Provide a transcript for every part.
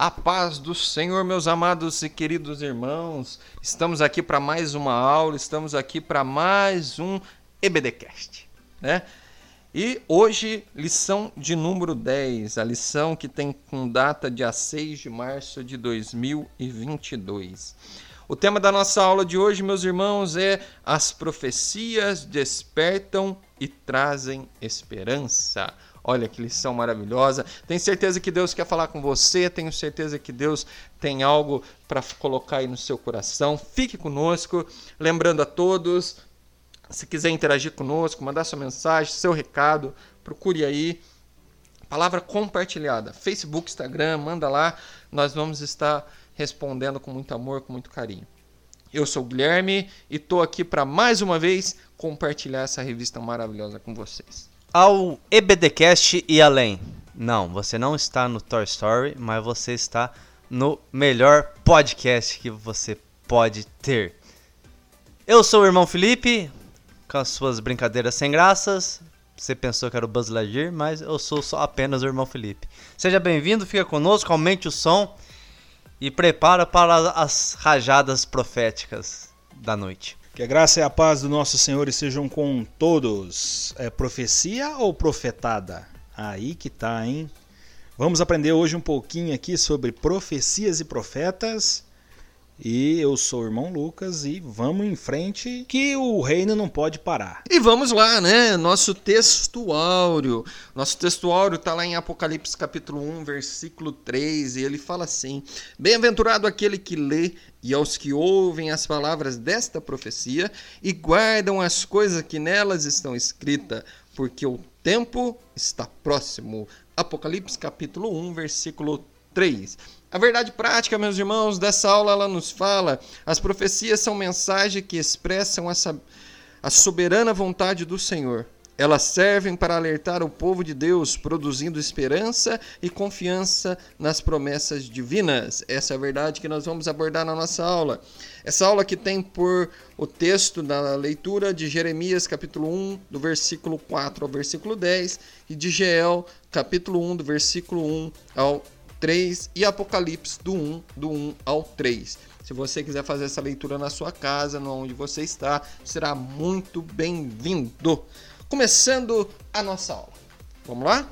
A paz do Senhor, meus amados e queridos irmãos. Estamos aqui para mais uma aula, estamos aqui para mais um EBDcast, né? E hoje, lição de número 10, a lição que tem com data dia 6 de março de 2022. O tema da nossa aula de hoje, meus irmãos, é as profecias despertam e trazem esperança. Olha que lição maravilhosa. Tenho certeza que Deus quer falar com você. Tenho certeza que Deus tem algo para colocar aí no seu coração. Fique conosco. Lembrando a todos, se quiser interagir conosco, mandar sua mensagem, seu recado, procure aí. Palavra compartilhada. Facebook, Instagram, manda lá. Nós vamos estar respondendo com muito amor, com muito carinho. Eu sou o Guilherme e estou aqui para mais uma vez compartilhar essa revista maravilhosa com vocês ao EBDcast e além. Não, você não está no Toy Story, mas você está no melhor podcast que você pode ter. Eu sou o irmão Felipe, com as suas brincadeiras sem graças. Você pensou que era o Buzz Lightyear, mas eu sou só apenas o irmão Felipe. Seja bem-vindo, fica conosco, aumente o som e prepara para as rajadas proféticas da noite. Que a graça e a paz do nosso Senhor estejam com todos. É profecia ou profetada? Aí que tá, hein? Vamos aprender hoje um pouquinho aqui sobre profecias e profetas e eu sou o irmão Lucas e vamos em frente que o reino não pode parar. E vamos lá, né? Nosso texto áureo. Nosso texto áureo está lá em Apocalipse capítulo 1, versículo 3, e ele fala assim: Bem-aventurado aquele que lê e aos que ouvem as palavras desta profecia e guardam as coisas que nelas estão escritas, porque o tempo está próximo. Apocalipse capítulo 1, versículo 3. A verdade prática, meus irmãos, dessa aula ela nos fala: as profecias são mensagens que expressam essa, a soberana vontade do Senhor. Elas servem para alertar o povo de Deus, produzindo esperança e confiança nas promessas divinas. Essa é a verdade que nós vamos abordar na nossa aula. Essa aula que tem por o texto da leitura de Jeremias, capítulo 1, do versículo 4 ao versículo 10, e de Geel, capítulo 1, do versículo 1 ao 3 e Apocalipse do 1, do 1 ao 3. Se você quiser fazer essa leitura na sua casa, onde você está, será muito bem-vindo. Começando a nossa aula. Vamos lá?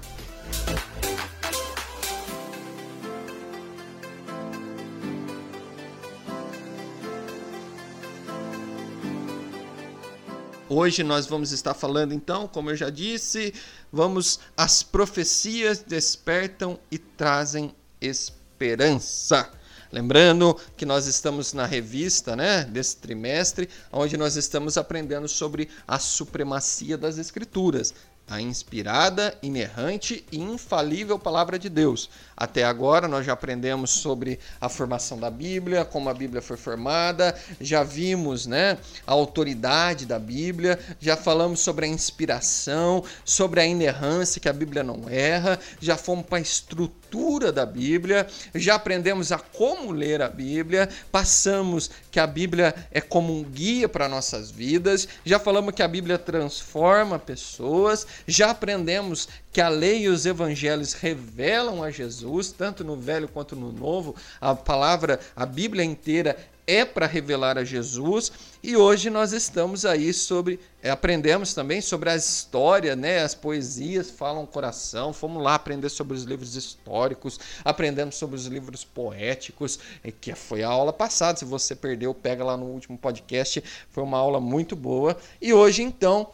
Hoje nós vamos estar falando então, como eu já disse, vamos as profecias despertam e trazem esperança. Lembrando que nós estamos na revista, né, desse trimestre, onde nós estamos aprendendo sobre a supremacia das escrituras a inspirada, inerrante e infalível palavra de Deus. Até agora nós já aprendemos sobre a formação da Bíblia, como a Bíblia foi formada, já vimos, né, a autoridade da Bíblia, já falamos sobre a inspiração, sobre a inerrância que a Bíblia não erra, já fomos para a estrutura da Bíblia, já aprendemos a como ler a Bíblia, passamos que a Bíblia é como um guia para nossas vidas, já falamos que a Bíblia transforma pessoas, já aprendemos que a lei e os evangelhos revelam a Jesus, tanto no Velho quanto no Novo. A palavra, a Bíblia inteira é para revelar a Jesus e hoje nós estamos aí sobre é, aprendemos também sobre a história, né? As poesias falam coração. Fomos lá aprender sobre os livros históricos, aprendemos sobre os livros poéticos, que foi a aula passada. Se você perdeu, pega lá no último podcast. Foi uma aula muito boa. E hoje então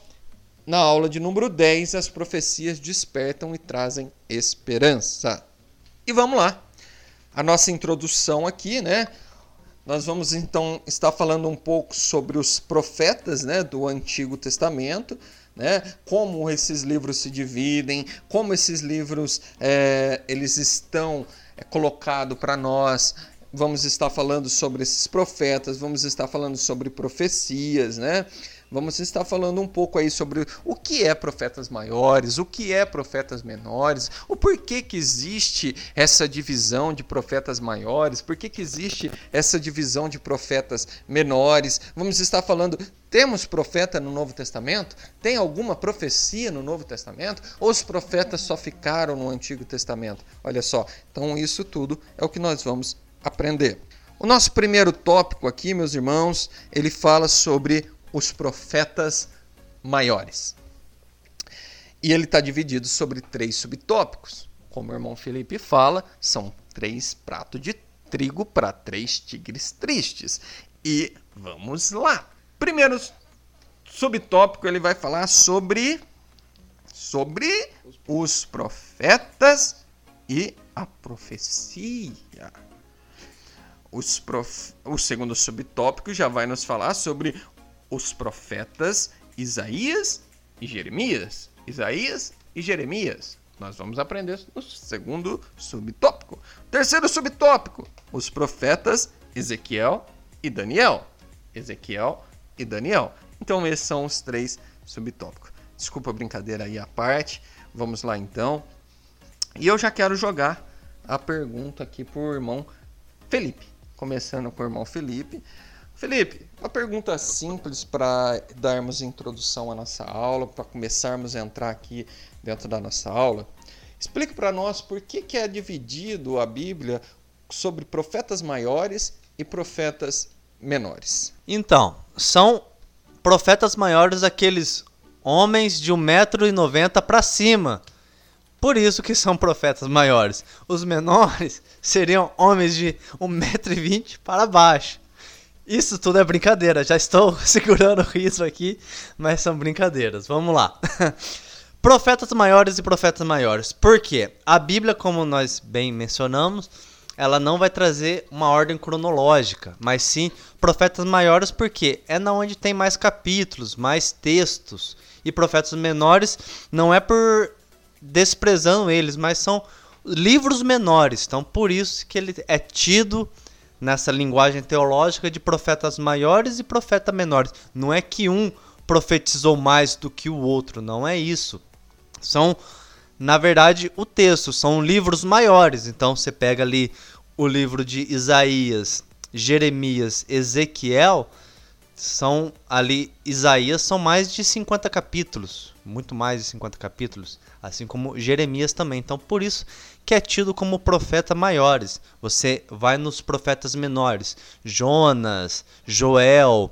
na aula de número 10, as profecias despertam e trazem esperança. E vamos lá. A nossa introdução aqui, né? Nós vamos então estar falando um pouco sobre os profetas, né, do Antigo Testamento, né? Como esses livros se dividem, como esses livros é, eles estão é, colocados para nós vamos estar falando sobre esses profetas, vamos estar falando sobre profecias, né? Vamos estar falando um pouco aí sobre o que é profetas maiores, o que é profetas menores, o porquê que existe essa divisão de profetas maiores, por que, que existe essa divisão de profetas menores. Vamos estar falando temos profeta no Novo Testamento? Tem alguma profecia no Novo Testamento? Ou os profetas só ficaram no Antigo Testamento? Olha só, então isso tudo é o que nós vamos aprender. O nosso primeiro tópico aqui, meus irmãos, ele fala sobre os profetas maiores. E ele está dividido sobre três subtópicos. Como o irmão Felipe fala, são três pratos de trigo para três tigres tristes. E vamos lá. Primeiro subtópico ele vai falar sobre sobre os profetas e a profecia. Prof... O segundo subtópico já vai nos falar sobre os profetas Isaías e Jeremias. Isaías e Jeremias. Nós vamos aprender no segundo subtópico. Terceiro subtópico: os profetas Ezequiel e Daniel. Ezequiel e Daniel. Então, esses são os três subtópicos. Desculpa a brincadeira aí à parte. Vamos lá então. E eu já quero jogar a pergunta aqui para o irmão Felipe. Começando com o irmão Felipe. Felipe, uma pergunta simples para darmos introdução à nossa aula, para começarmos a entrar aqui dentro da nossa aula. Explique para nós por que, que é dividido a Bíblia sobre profetas maiores e profetas menores. Então, são profetas maiores aqueles homens de 1,90m para cima. Por isso que são profetas maiores. Os menores seriam homens de 1,20m para baixo. Isso tudo é brincadeira. Já estou segurando o riso aqui, mas são brincadeiras. Vamos lá. profetas maiores e profetas maiores. Por quê? A Bíblia, como nós bem mencionamos, ela não vai trazer uma ordem cronológica, mas sim profetas maiores porque é na onde tem mais capítulos, mais textos. E profetas menores não é por desprezando eles, mas são livros menores. Então por isso que ele é tido nessa linguagem teológica de profetas maiores e profetas menores. Não é que um profetizou mais do que o outro, não é isso. São na verdade, o texto são livros maiores. Então você pega ali o livro de Isaías, Jeremias, Ezequiel, são ali Isaías são mais de 50 capítulos, muito mais de 50 capítulos, assim como Jeremias também. Então, por isso que é tido como profeta maiores. Você vai nos profetas menores, Jonas, Joel,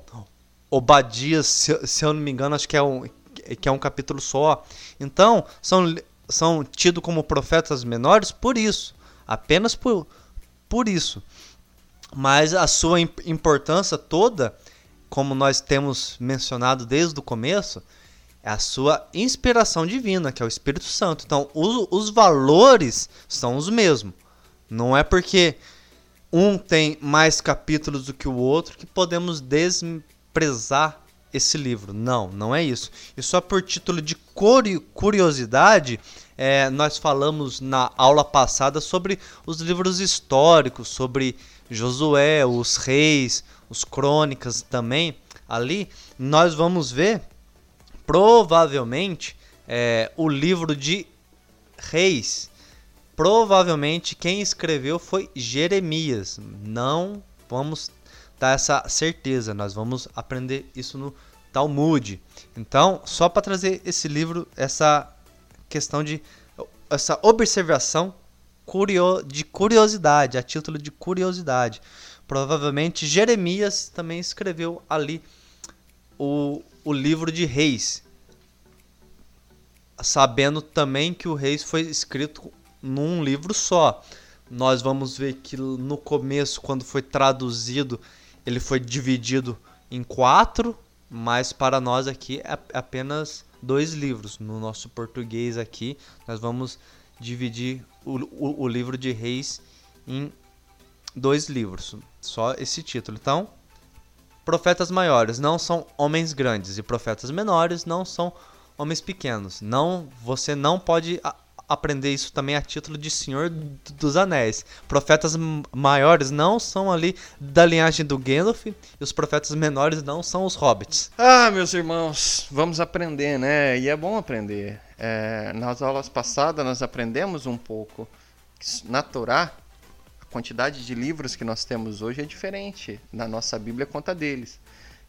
Obadias, se, se eu não me engano, acho que é um que é um capítulo só. Então, são são tidos como profetas menores por isso, apenas por, por isso. Mas a sua importância toda, como nós temos mencionado desde o começo, é a sua inspiração divina, que é o Espírito Santo. Então, os, os valores são os mesmos. Não é porque um tem mais capítulos do que o outro que podemos desprezar esse livro. Não, não é isso. E só por título de curiosidade, é, nós falamos na aula passada sobre os livros históricos, sobre Josué, os reis, os crônicas também. Ali nós vamos ver provavelmente é, o livro de reis. Provavelmente quem escreveu foi Jeremias. Não vamos dar essa certeza. Nós vamos aprender isso no Talmud. Então, só para trazer esse livro, essa questão de essa observação de curiosidade, a título de curiosidade. Provavelmente Jeremias também escreveu ali o, o livro de Reis, sabendo também que o Reis foi escrito num livro só. Nós vamos ver que no começo, quando foi traduzido, ele foi dividido em quatro, mas para nós aqui é apenas dois livros. No nosso português aqui, nós vamos dividir o, o, livro de Reis em dois livros, só esse título. Então, profetas maiores não são homens grandes e profetas menores não são homens pequenos. Não, você não pode aprender isso também a título de Senhor dos Anéis. Profetas maiores não são ali da linhagem do Gandalf e os profetas menores não são os hobbits. Ah, meus irmãos, vamos aprender, né? E é bom aprender. É, nas aulas passadas nós aprendemos um pouco na Torá a quantidade de livros que nós temos hoje é diferente. Na nossa Bíblia conta deles.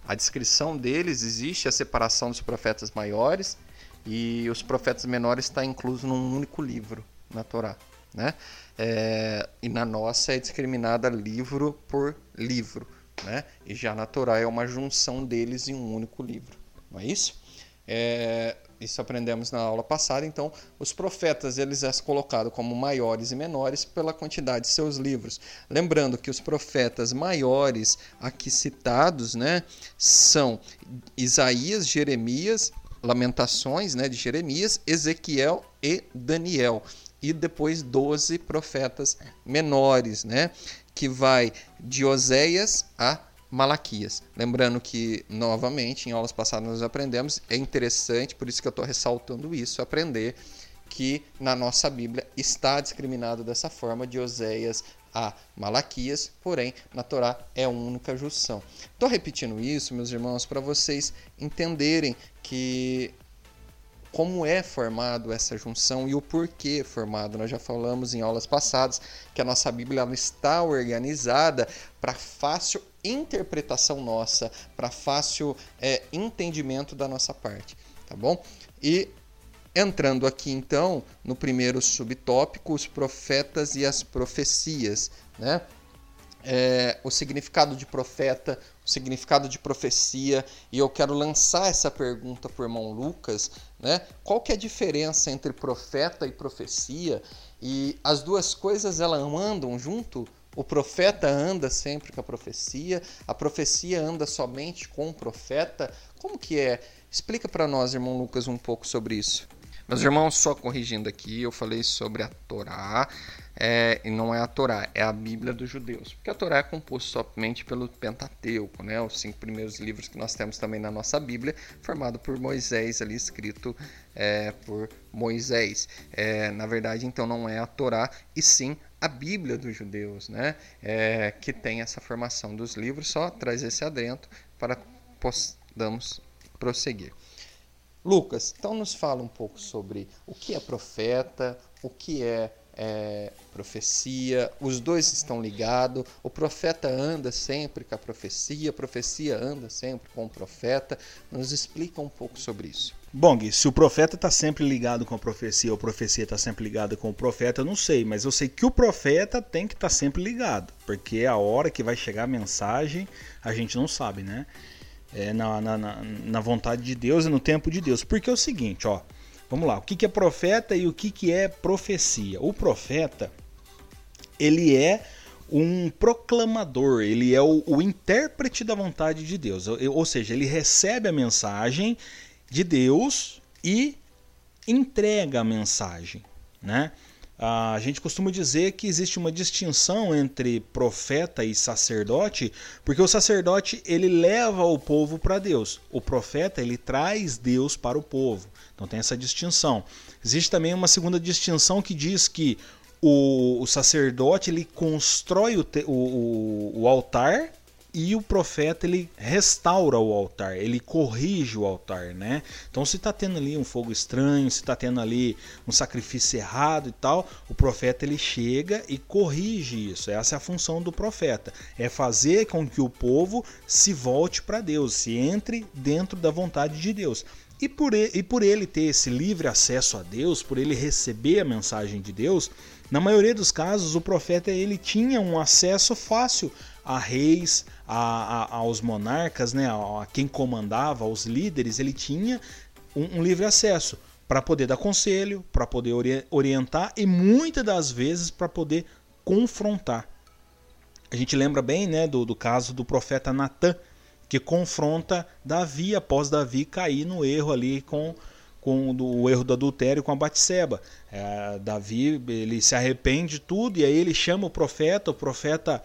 A descrição deles existe a separação dos profetas maiores e os profetas menores está incluso num único livro na Torá, né? É, e na nossa é discriminada livro por livro, né? E já na Torá é uma junção deles em um único livro, não é isso? É, isso aprendemos na aula passada. Então, os profetas eles são colocados como maiores e menores pela quantidade de seus livros. Lembrando que os profetas maiores aqui citados, né, são Isaías, Jeremias, Lamentações, né, de Jeremias, Ezequiel e Daniel. E depois 12 profetas menores, né, que vai de Oséias a Malaquias. Lembrando que, novamente, em aulas passadas nós aprendemos, é interessante, por isso que eu estou ressaltando isso, aprender que na nossa Bíblia está discriminado dessa forma de Oséias a Malaquias, porém na Torá é única junção. Estou repetindo isso, meus irmãos, para vocês entenderem que como é formado essa junção e o porquê formado. Nós já falamos em aulas passadas que a nossa Bíblia está organizada para fácil interpretação nossa, para fácil é, entendimento da nossa parte, tá bom? E entrando aqui então no primeiro subtópico, os profetas e as profecias, né? É, o significado de profeta, o significado de profecia, e eu quero lançar essa pergunta o irmão Lucas, né? Qual que é a diferença entre profeta e profecia? E as duas coisas elas andam junto? O profeta anda sempre com a profecia, a profecia anda somente com o profeta. Como que é? Explica para nós, irmão Lucas, um pouco sobre isso. Meus irmãos, só corrigindo aqui, eu falei sobre a Torá, é, e não é a Torá, é a Bíblia dos judeus. Porque a Torá é composta somente pelo Pentateuco, né? os cinco primeiros livros que nós temos também na nossa Bíblia, formado por Moisés, ali escrito é, por Moisés. É, na verdade, então, não é a Torá, e sim a Bíblia dos judeus, né? É, que tem essa formação dos livros, só traz esse adentro para possamos prosseguir. Lucas, então nos fala um pouco sobre o que é profeta, o que é, é, profecia, os dois estão ligados, o profeta anda sempre com a profecia, a profecia anda sempre com o profeta. Nos explica um pouco sobre isso. Bom, Gui, se o profeta está sempre ligado com a profecia ou a profecia está sempre ligada com o profeta, eu não sei, mas eu sei que o profeta tem que estar tá sempre ligado, porque é a hora que vai chegar a mensagem, a gente não sabe, né? é, na, na, na, vontade de Deus e no tempo de Deus. Porque é o seguinte, ó, vamos lá, o que, é profeta e o que, que é profecia? O profeta, ele é um proclamador, ele é o, o intérprete da vontade de Deus, ou, ou seja, ele recebe a mensagem de Deus e entrega a mensagem, né? A gente costuma dizer que existe uma distinção entre profeta e sacerdote, porque o sacerdote ele leva o povo para Deus, o profeta ele traz Deus para o povo. Então tem essa distinção. Existe também uma segunda distinção que diz que o, o sacerdote ele constrói o, o, o altar e o profeta ele restaura o altar, ele corrige o altar, né? Então se está tendo ali um fogo estranho, se está tendo ali um sacrifício errado e tal, o profeta ele chega e corrige isso. Essa é a função do profeta, é fazer com que o povo se volte para Deus, se entre dentro da vontade de Deus. E por, ele, e por ele ter esse livre acesso a Deus, por ele receber a mensagem de Deus, na maioria dos casos o profeta ele tinha um acesso fácil a reis, a, a, aos monarcas, né, a, quem comandava, aos líderes, ele tinha um, um livre acesso para poder dar conselho, para poder ori orientar e muitas das vezes para poder confrontar. A gente lembra bem né, do, do caso do profeta Natan, que confronta Davi após Davi cair no erro ali com, com o erro do adultério com a Batseba. É, Davi ele se arrepende de tudo e aí ele chama o profeta, o profeta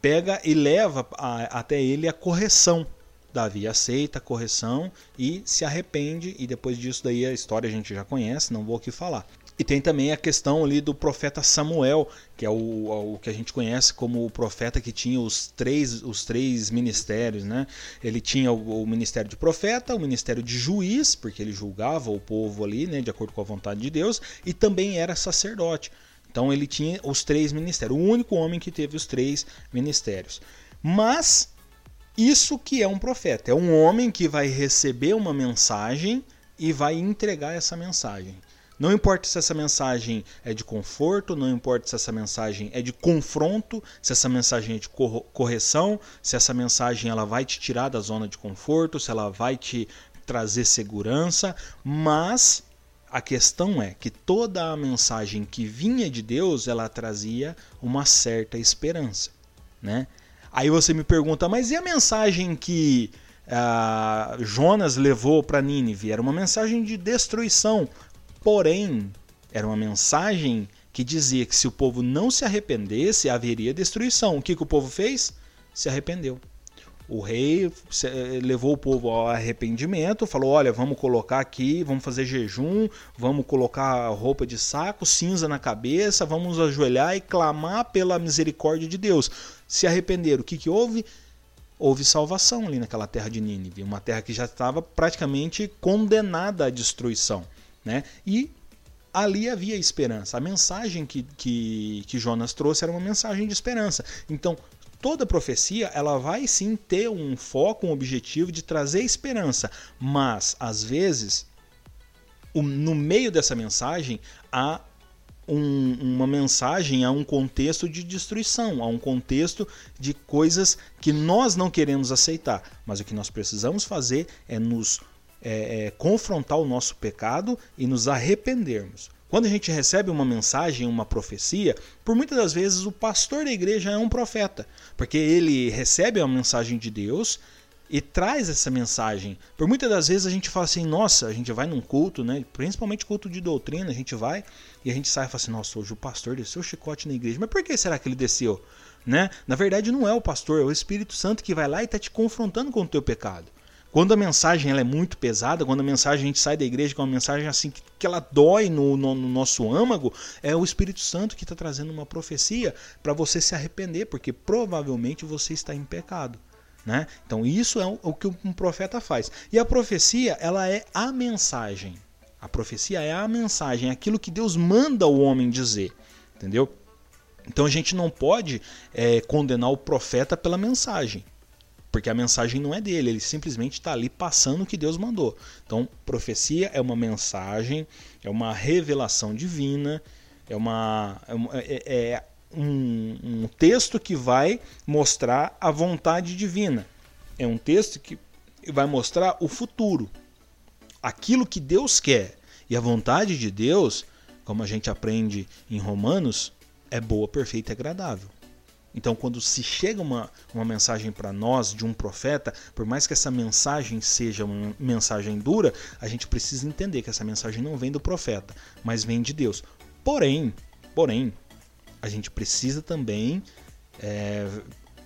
pega e leva a, até ele a correção. Davi aceita a correção e se arrepende, e depois disso daí a história a gente já conhece, não vou aqui falar. E tem também a questão ali do profeta Samuel, que é o, o, que a gente conhece como o profeta que tinha os três, os três ministérios. Né? Ele tinha o, o ministério de profeta, o ministério de juiz, porque ele julgava o povo ali, né, de acordo com a vontade de Deus, e também era sacerdote. Então ele tinha os três ministérios, o único homem que teve os três ministérios. Mas isso que é um profeta, é um homem que vai receber uma mensagem e vai entregar essa mensagem. Não importa se essa mensagem é de conforto, não importa se essa mensagem é de confronto, se essa mensagem é de correção, se essa mensagem ela vai te tirar da zona de conforto, se ela vai te trazer segurança, mas a questão é que toda a mensagem que vinha de Deus, ela trazia uma certa esperança, né? Aí você me pergunta, mas e a mensagem que uh, Jonas levou para Nínive? Era uma mensagem de destruição, Porém, era uma mensagem que dizia que se o povo não se arrependesse, haveria destruição. O que, que o povo fez? Se arrependeu. O rei eh, levou o povo ao arrependimento, falou: olha, vamos colocar aqui, vamos fazer jejum, vamos colocar roupa de saco, cinza na cabeça, vamos ajoelhar e clamar pela misericórdia de Deus. Se arrependeram. O que, que houve? Houve salvação ali naquela terra de Nínive, uma terra que já estava praticamente condenada à destruição. Né? E ali havia esperança. A mensagem que, que, que Jonas trouxe era uma mensagem de esperança. Então, toda profecia ela vai sim ter um foco, um objetivo de trazer esperança, mas às vezes no meio dessa mensagem há um, uma mensagem, há um contexto de destruição, há um contexto de coisas que nós não queremos aceitar, mas o que nós precisamos fazer é nos é, é, confrontar o nosso pecado e nos arrependermos. Quando a gente recebe uma mensagem, uma profecia, por muitas das vezes o pastor da igreja é um profeta, porque ele recebe a mensagem de Deus e traz essa mensagem. Por muitas das vezes a gente fala assim, nossa, a gente vai num culto, né? principalmente culto de doutrina, a gente vai e a gente sai e fala assim, nossa, hoje o pastor desceu o chicote na igreja. Mas por que será que ele desceu? Né? Na verdade não é o pastor, é o Espírito Santo que vai lá e está te confrontando com o teu pecado. Quando a mensagem ela é muito pesada, quando a mensagem a gente sai da igreja com uma mensagem assim que, que ela dói no, no, no nosso âmago, é o Espírito Santo que está trazendo uma profecia para você se arrepender, porque provavelmente você está em pecado. Né? Então isso é o, que um profeta faz. E a profecia ela é a mensagem. A profecia é a mensagem, é aquilo que Deus manda o homem dizer, entendeu? Então a gente não pode é, condenar o profeta pela mensagem. Porque a mensagem não é dele, ele simplesmente está ali passando o que Deus mandou. Então, profecia é uma mensagem, é uma revelação divina, é, uma, é, é, é um, um texto que vai mostrar a vontade divina. É um texto que vai mostrar o futuro, aquilo que Deus quer. E a vontade de Deus, como a gente aprende em Romanos, é boa, perfeita e agradável. Então, quando se chega uma, uma mensagem para nós de um profeta, por mais que essa mensagem seja uma mensagem dura, a gente precisa entender que essa mensagem não vem do profeta, mas vem de Deus. Porém, porém, a gente precisa também é,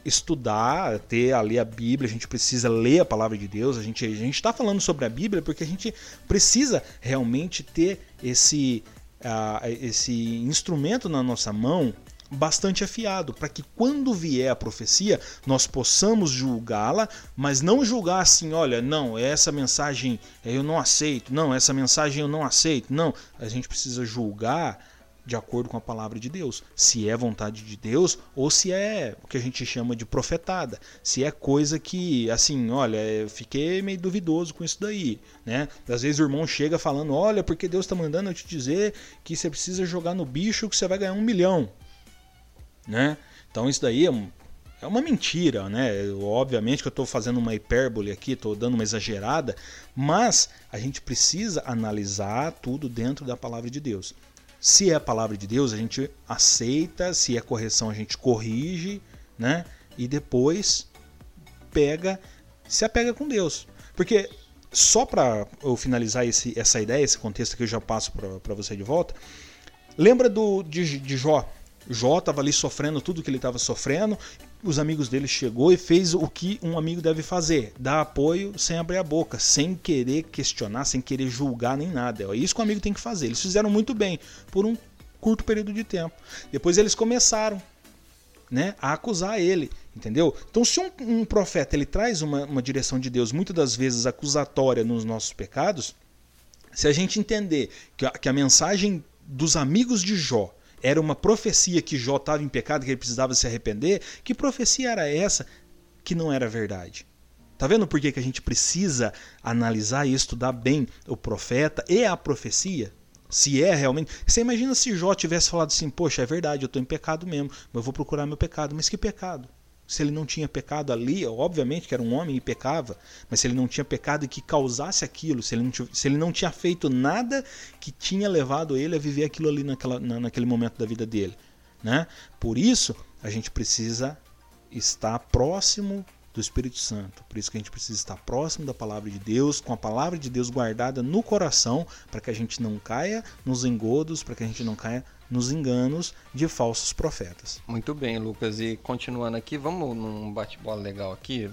estudar, ter ali a Bíblia, a gente precisa ler a palavra de Deus. A gente a está falando sobre a Bíblia porque a gente precisa realmente ter esse, uh, esse instrumento na nossa mão bastante afiado, para que quando vier a profecia nós possamos julgá-la, mas não julgar assim, olha, não, essa mensagem eu não aceito, não, essa mensagem eu não aceito, não. A gente precisa julgar de acordo com a palavra de Deus, se é vontade de Deus ou se é o que a gente chama de profetada, se é coisa que, assim, olha, eu fiquei meio duvidoso com isso daí, né? Às vezes o irmão chega falando, olha, porque Deus está mandando eu te dizer que você precisa jogar no bicho que você vai ganhar um milhão né? Então isso daí é, um, é uma mentira, né? Obviamente que eu estou fazendo uma hipérbole aqui, estou dando uma exagerada, mas a gente precisa analisar tudo dentro da palavra de Deus. Se é a palavra de Deus, a gente aceita, se é correção, a gente corrige, né? E depois pega, se apega com Deus. Porque só para eu finalizar esse, essa ideia, esse contexto que eu já passo para você de volta, lembra do de, de Jó, Jó estava ali sofrendo tudo que ele estava sofrendo. os amigos dele chegou e fez o que um amigo deve fazer, dar apoio sem abrir a boca, sem querer questionar, sem querer julgar nem nada. É isso que o amigo tem que fazer. Eles fizeram muito bem por um curto período de tempo. Depois eles começaram né, a acusar ele, entendeu? Então, se um, um profeta ele traz uma, uma direção de Deus, muitas das vezes acusatória nos nossos pecados, se a gente entender que a, que a mensagem dos amigos de Jó era uma profecia que Jó estava em pecado, que ele precisava se arrepender, que profecia era essa que não era verdade? Tá vendo por que, que a gente precisa analisar e estudar bem o profeta e a profecia? Se é realmente. Você imagina se Jó tivesse falado assim: Poxa, é verdade, eu estou em pecado mesmo, mas eu vou procurar meu pecado. Mas que pecado? Se ele não tinha pecado ali, obviamente que era um homem e pecava, mas se ele não tinha pecado e que causasse aquilo, se ele não, se ele não tinha feito nada que tinha levado ele a viver aquilo ali naquela, na, naquele momento da vida dele. Né? Por isso, a gente precisa estar próximo do Espírito Santo. Por isso que a gente precisa estar próximo da palavra de Deus, com a palavra de Deus guardada no coração, para que a gente não caia nos engodos, para que a gente não caia nos enganos de falsos profetas. Muito bem, Lucas. E continuando aqui, vamos num bate-bola legal aqui.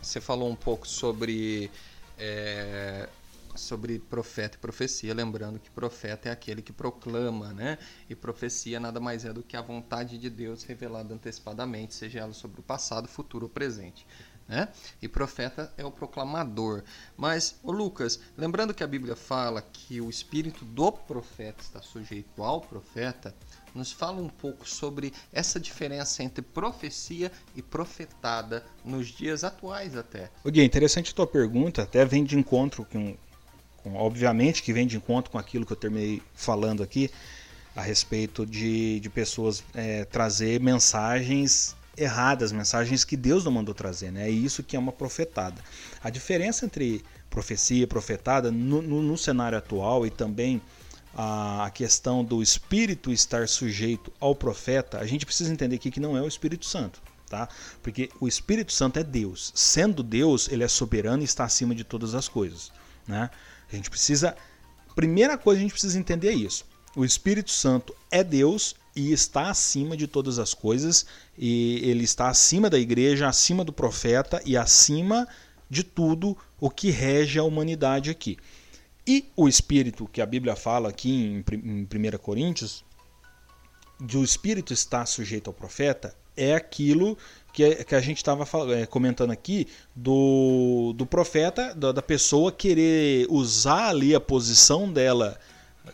Você falou um pouco sobre é, sobre profeta e profecia, lembrando que profeta é aquele que proclama, né? E profecia nada mais é do que a vontade de Deus revelada antecipadamente, seja ela sobre o passado, futuro ou presente. Né? E profeta é o proclamador. Mas, o Lucas, lembrando que a Bíblia fala que o espírito do profeta está sujeito ao profeta, nos fala um pouco sobre essa diferença entre profecia e profetada nos dias atuais até. O Gui, interessante a tua pergunta, até vem de encontro com, com, obviamente que vem de encontro com aquilo que eu terminei falando aqui a respeito de, de pessoas é, trazer mensagens erradas, mensagens que Deus não mandou trazer, né? É isso que é uma profetada. A diferença entre profecia e profetada no, no, no cenário atual e também a, questão do espírito estar sujeito ao profeta, a gente precisa entender aqui que não é o Espírito Santo. Tá? Porque o Espírito Santo é Deus. Sendo Deus, ele é soberano e está acima de todas as coisas. Né? A gente precisa. Primeira coisa a gente precisa entender é isso. O Espírito Santo é Deus e está acima de todas as coisas, e ele está acima da igreja, acima do profeta e acima de tudo o que rege a humanidade aqui. E o espírito que a Bíblia fala aqui em 1 Coríntios, de o espírito está sujeito ao profeta, é aquilo que, que a gente estava é, comentando aqui do, do profeta, da, da pessoa querer usar ali a posição dela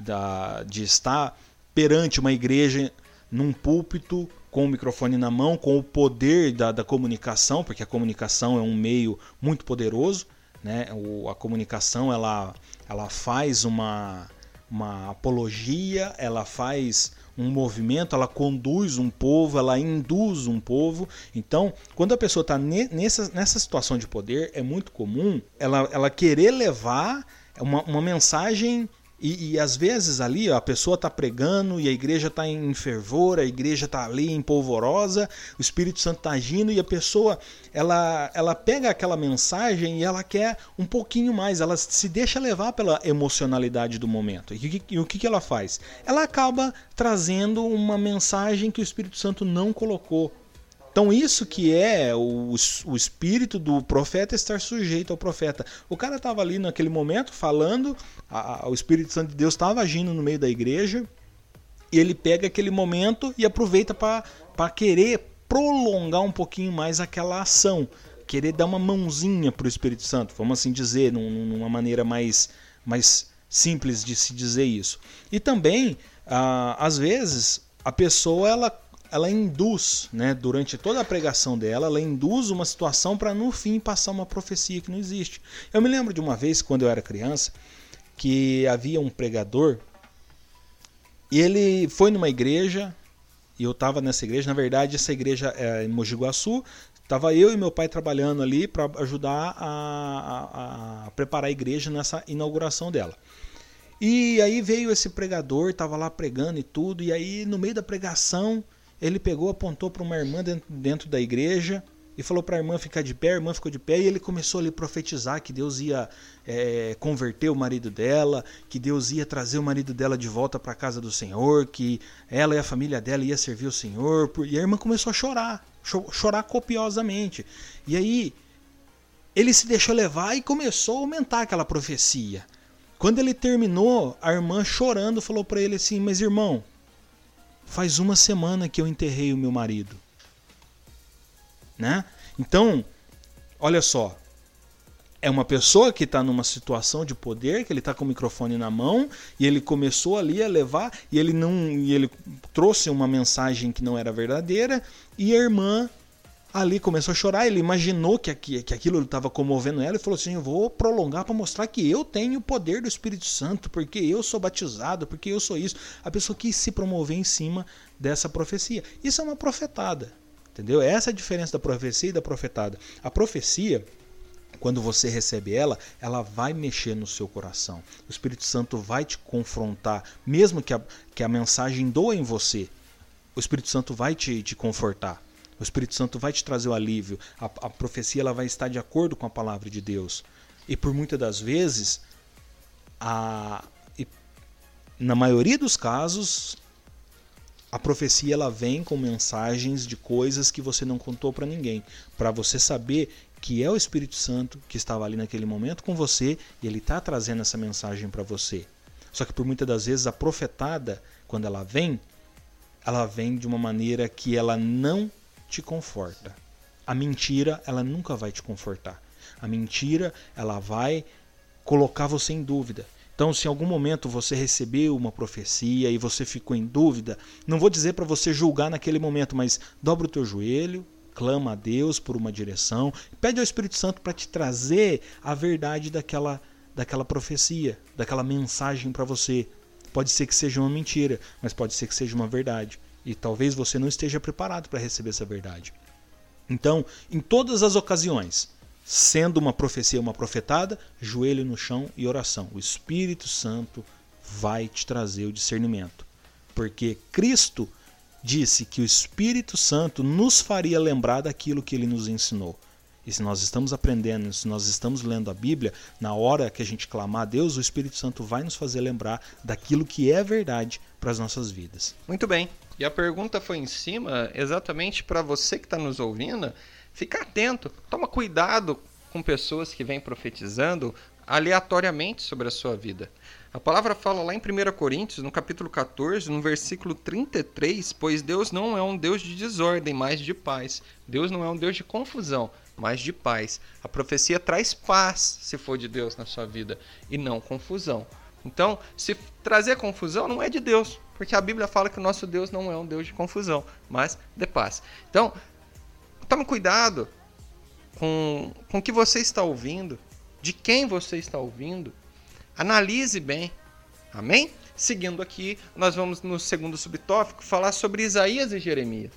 da, de estar perante uma igreja num púlpito com o microfone na mão, com o poder da, da comunicação, porque a comunicação é um meio muito poderoso, né? O, a comunicação ela, ela faz uma, uma apologia, ela faz um movimento, ela conduz um povo, ela induz um povo. Então, quando a pessoa está nessa, nessa situação de poder, é muito comum ela, ela querer levar uma, uma mensagem e, e, às vezes ali ó, a pessoa está pregando e a igreja está em fervor, a igreja está ali em polvorosa, o Espírito Santo está agindo e a pessoa ela, ela pega aquela mensagem e ela quer um pouquinho mais, ela se deixa levar pela emocionalidade do momento. E, e o que, que ela faz? Ela acaba trazendo uma mensagem que o Espírito Santo não colocou então, isso que é o, o espírito do profeta estar sujeito ao profeta. O cara estava ali naquele momento falando, a, a, o Espírito Santo de Deus estava agindo no meio da igreja, e ele pega aquele momento e aproveita para querer prolongar um pouquinho mais aquela ação, querer dar uma mãozinha para o Espírito Santo, vamos assim dizer, num, numa maneira mais, mais simples de se dizer isso. E também, ah, às vezes, a pessoa ela ela induz, né, durante toda a pregação dela, ela induz uma situação para no fim passar uma profecia que não existe. Eu me lembro de uma vez, quando eu era criança, que havia um pregador e ele foi numa igreja e eu estava nessa igreja. Na verdade, essa igreja é em Mogi Guaçu. Estava eu e meu pai trabalhando ali para ajudar a, a, a preparar a igreja nessa inauguração dela. E aí veio esse pregador, estava lá pregando e tudo, e aí no meio da pregação ele pegou, apontou para uma irmã dentro, dentro da igreja e falou para a irmã ficar de pé. A irmã ficou de pé e ele começou a profetizar que Deus ia é, converter o marido dela, que Deus ia trazer o marido dela de volta para a casa do Senhor, que ela e a família dela ia servir o Senhor. E a irmã começou a chorar. chorar copiosamente. E aí ele se deixou levar e começou a aumentar aquela profecia. Quando ele terminou, a irmã chorando falou para ele assim: Mas irmão, faz uma semana que eu enterrei o meu marido. Né? Então, olha só, é uma pessoa que está numa situação de poder, que ele está com o microfone na mão e ele começou ali a levar e ele não, e ele trouxe uma mensagem que não era verdadeira e a irmã ali começou a chorar. Ele imaginou que, aqui, que aquilo estava comovendo ela e falou assim: Eu vou prolongar para mostrar que eu tenho o poder do Espírito Santo, porque eu sou batizado, porque eu sou isso. A pessoa quis se promover em cima dessa profecia. Isso é uma profetada. Entendeu? Essa é a diferença da profecia e da profetada. A profecia quando você recebe ela, ela vai mexer no seu coração. O Espírito Santo vai te confrontar, mesmo que a, que a mensagem doa em você. O Espírito Santo vai te, te confortar. O Espírito Santo vai te trazer o alívio. A, a profecia ela vai estar de acordo com a palavra de Deus. E por muitas das vezes, a, na maioria dos casos, a profecia ela vem com mensagens de coisas que você não contou para ninguém, para você saber que é o Espírito Santo que estava ali naquele momento com você e ele está trazendo essa mensagem para você. Só que por muitas das vezes a profetada, quando ela vem, ela vem de uma maneira que ela não te conforta. A mentira, ela nunca vai te confortar. A mentira, ela vai colocar você em dúvida. Então, se em algum momento você recebeu uma profecia e você ficou em dúvida, não vou dizer para você julgar naquele momento, mas dobra o teu joelho, clama a Deus por uma direção, pede ao Espírito Santo para te trazer a verdade daquela daquela profecia, daquela mensagem para você. Pode ser que seja uma mentira, mas pode ser que seja uma verdade. E talvez você não esteja preparado para receber essa verdade. Então, em todas as ocasiões, sendo uma profecia uma profetada, joelho no chão e oração. O Espírito Santo vai te trazer o discernimento. Porque Cristo disse que o Espírito Santo nos faria lembrar daquilo que ele nos ensinou. E se nós estamos aprendendo, se nós estamos lendo a Bíblia, na hora que a gente clamar a Deus, o Espírito Santo vai nos fazer lembrar daquilo que é verdade para as nossas vidas. Muito bem. E a pergunta foi em cima exatamente para você que está nos ouvindo, ficar atento, toma cuidado com pessoas que vêm profetizando aleatoriamente sobre a sua vida. A palavra fala lá em 1 Coríntios, no capítulo 14, no versículo 33, pois Deus não é um Deus de desordem, mas de paz. Deus não é um Deus de confusão, mas de paz. A profecia traz paz, se for de Deus na sua vida, e não confusão. Então, se trazer confusão não é de Deus, porque a Bíblia fala que o nosso Deus não é um Deus de confusão, mas de paz. Então, tome cuidado com, com o que você está ouvindo, de quem você está ouvindo. Analise bem. Amém? Seguindo aqui, nós vamos no segundo subtópico falar sobre Isaías e Jeremias.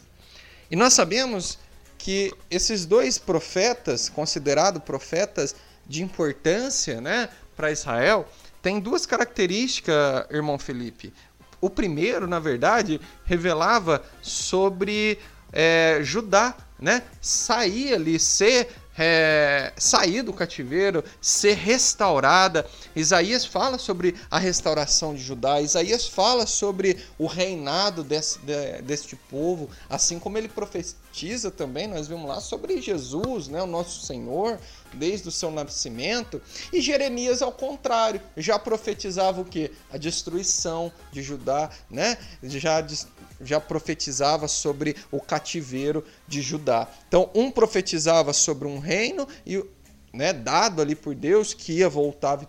E nós sabemos que esses dois profetas, considerados profetas de importância né, para Israel, têm duas características, irmão Felipe. O primeiro, na verdade, revelava sobre é, Judá, né? Sair ali, ser é, sair do cativeiro, ser restaurada. Isaías fala sobre a restauração de Judá, Isaías fala sobre o reinado desse, de, deste povo, assim como ele profetiza também, nós vimos lá sobre Jesus, né, o nosso Senhor, desde o seu nascimento. E Jeremias, ao contrário, já profetizava o que? A destruição de Judá, né? já já profetizava sobre o cativeiro de Judá. Então, um profetizava sobre um reino e né, dado ali por Deus que ia voltar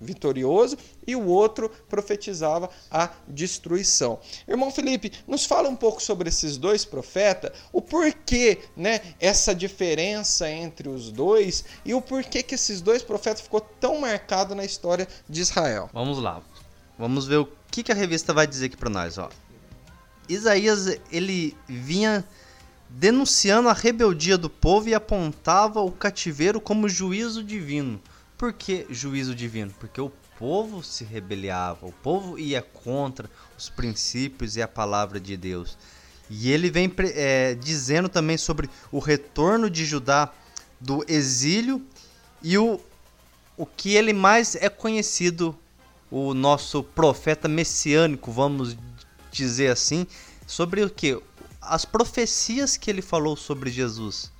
vitorioso, e o outro profetizava a destruição. Irmão Felipe, nos fala um pouco sobre esses dois profetas, o porquê, né, essa diferença entre os dois e o porquê que esses dois profetas ficou tão marcado na história de Israel. Vamos lá. Vamos ver o que, que a revista vai dizer aqui para nós, ó. Isaías ele vinha denunciando a rebeldia do povo e apontava o cativeiro como juízo divino. Por que juízo divino? Porque o povo se rebeliava, o povo ia contra os princípios e a palavra de Deus. E ele vem é, dizendo também sobre o retorno de Judá do exílio e o, o que ele mais é conhecido, o nosso profeta messiânico, vamos dizer assim, sobre o que? as profecias que ele falou sobre Jesus.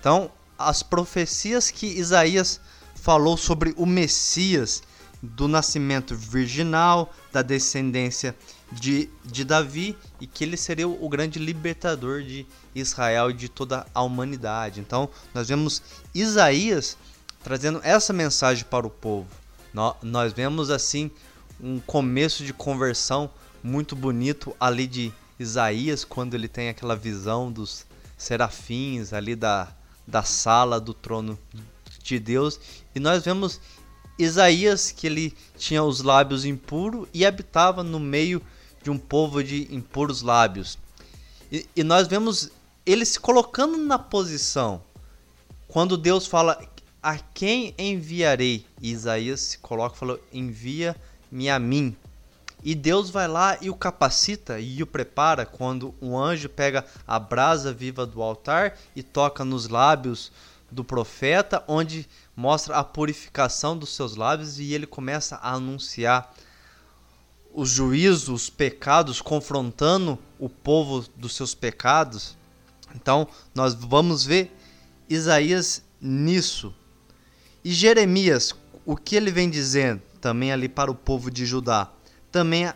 Então, as profecias que Isaías falou sobre o Messias, do nascimento virginal, da descendência de, de Davi e que ele seria o grande libertador de Israel e de toda a humanidade. Então, nós vemos Isaías trazendo essa mensagem para o povo. Nós vemos assim um começo de conversão muito bonito ali de Isaías, quando ele tem aquela visão dos serafins ali da, da sala do trono de Deus. E nós vemos Isaías que ele tinha os lábios impuros e habitava no meio de um povo de impuros lábios. E, e nós vemos ele se colocando na posição quando Deus fala a quem enviarei? E Isaías se coloca e falou: envia-me a mim. E Deus vai lá e o capacita e o prepara quando um anjo pega a brasa viva do altar e toca nos lábios do profeta, onde mostra a purificação dos seus lábios e ele começa a anunciar os juízos, os pecados, confrontando o povo dos seus pecados. Então, nós vamos ver Isaías nisso. E Jeremias, o que ele vem dizendo também ali para o povo de Judá? Também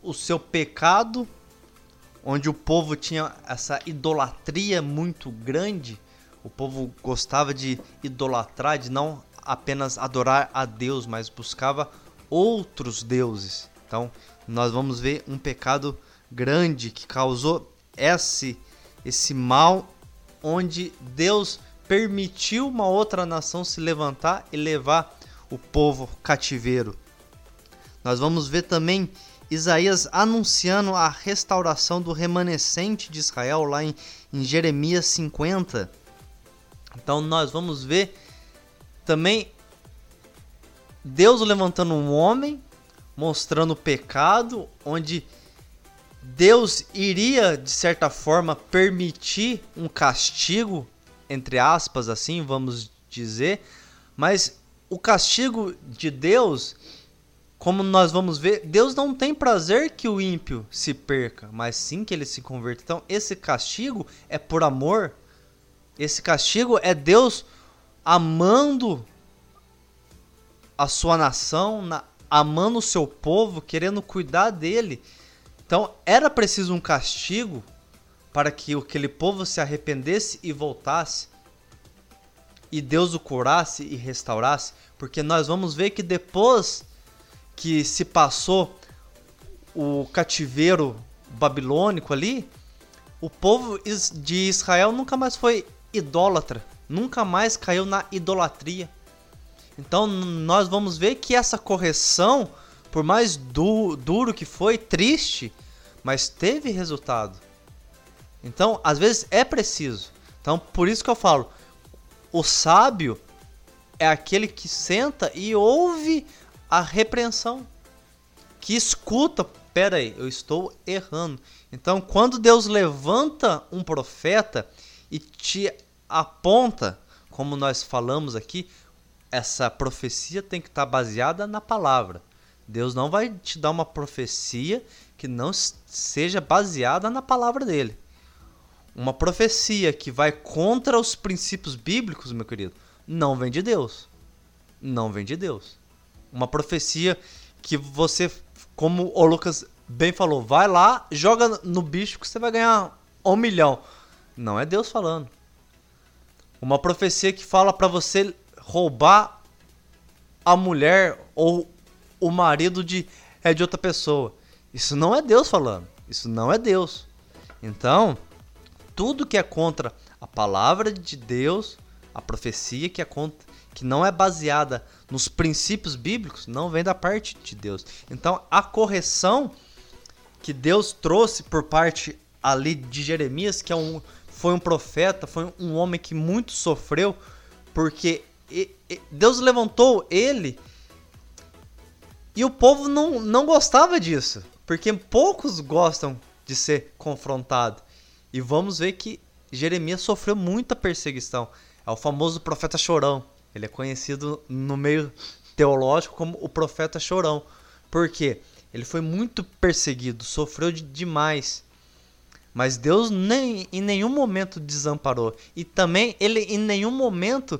o seu pecado, onde o povo tinha essa idolatria muito grande, o povo gostava de idolatrar, de não apenas adorar a Deus, mas buscava outros deuses. Então, nós vamos ver um pecado grande que causou esse esse mal onde Deus permitiu uma outra nação se levantar e levar o povo cativeiro. Nós vamos ver também Isaías anunciando a restauração do remanescente de Israel lá em, em Jeremias 50. Então nós vamos ver também Deus levantando um homem, mostrando o pecado, onde Deus iria de certa forma permitir um castigo entre aspas assim, vamos dizer, mas o castigo de Deus, como nós vamos ver, Deus não tem prazer que o ímpio se perca, mas sim que ele se converta. Então, esse castigo é por amor. Esse castigo é Deus amando a sua nação, na, amando o seu povo, querendo cuidar dele. Então, era preciso um castigo para que aquele povo se arrependesse e voltasse, e Deus o curasse e restaurasse, porque nós vamos ver que depois que se passou o cativeiro babilônico ali, o povo de Israel nunca mais foi idólatra, nunca mais caiu na idolatria. Então nós vamos ver que essa correção, por mais du duro que foi, triste, mas teve resultado. Então, às vezes é preciso. Então, por isso que eu falo, o sábio é aquele que senta e ouve a repreensão, que escuta, pera aí, eu estou errando. Então, quando Deus levanta um profeta e te aponta, como nós falamos aqui, essa profecia tem que estar baseada na palavra. Deus não vai te dar uma profecia que não seja baseada na palavra dele. Uma profecia que vai contra os princípios bíblicos, meu querido, não vem de Deus. Não vem de Deus. Uma profecia que você, como o Lucas bem falou, vai lá, joga no bicho que você vai ganhar um milhão. Não é Deus falando. Uma profecia que fala para você roubar a mulher ou o marido de, é de outra pessoa. Isso não é Deus falando. Isso não é Deus. Então, tudo que é contra a palavra de Deus, a profecia que é contra, que não é baseada nos princípios bíblicos, não vem da parte de Deus. Então, a correção que Deus trouxe por parte ali de Jeremias, que é um, foi um profeta, foi um homem que muito sofreu, porque Deus levantou ele e o povo não, não gostava disso, porque poucos gostam de ser confrontado. E vamos ver que Jeremias sofreu muita perseguição. É o famoso profeta chorão. Ele é conhecido no meio teológico como o profeta chorão. Por quê? Ele foi muito perseguido, sofreu de, demais. Mas Deus nem, em nenhum momento desamparou. E também ele em nenhum momento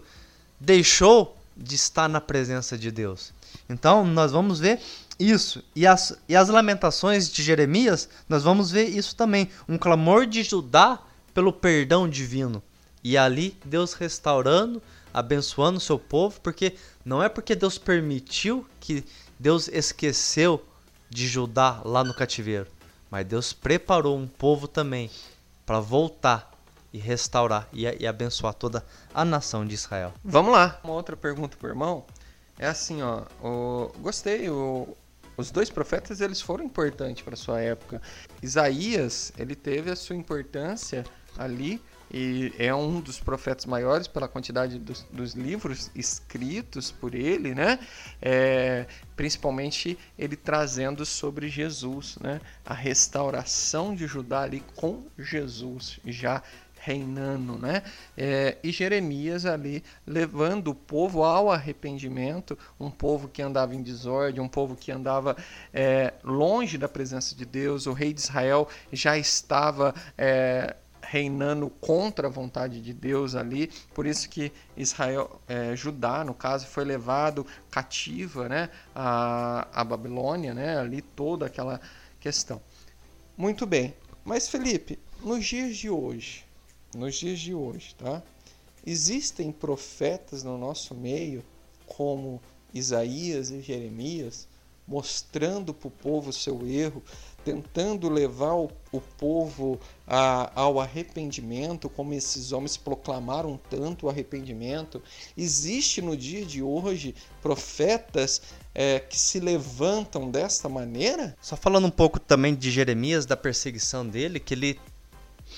deixou de estar na presença de Deus. Então nós vamos ver isso. E as, e as lamentações de Jeremias, nós vamos ver isso também. Um clamor de Judá pelo perdão divino. E ali Deus restaurando, abençoando o seu povo, porque não é porque Deus permitiu que Deus esqueceu de Judá lá no cativeiro, mas Deus preparou um povo também para voltar e restaurar e, e, abençoar toda a nação de Israel. Vamos lá. Uma outra pergunta pro irmão. É assim, ó. O, gostei. O, os dois profetas eles foram importantes para sua época. Isaías ele teve a sua importância ali e é um dos profetas maiores pela quantidade dos, dos livros escritos por ele, né? É, principalmente ele trazendo sobre Jesus, né? A restauração de Judá ali com Jesus já reinando, né? É, e Jeremias ali levando o povo ao arrependimento, um povo que andava em desordem, um povo que andava é, longe da presença de Deus. O rei de Israel já estava é, reinando contra a vontade de Deus ali, por isso que Israel, é, Judá, no caso, foi levado cativa, né, a, a Babilônia, né, ali toda aquela questão. Muito bem, mas Felipe, nos dias de hoje, nos dias de hoje, tá? Existem profetas no nosso meio, como Isaías e Jeremias, mostrando para o povo seu erro, tentando levar o, o povo a, ao arrependimento, como esses homens proclamaram tanto o arrependimento. Existe no dia de hoje profetas é, que se levantam desta maneira? Só falando um pouco também de Jeremias, da perseguição dele, que ele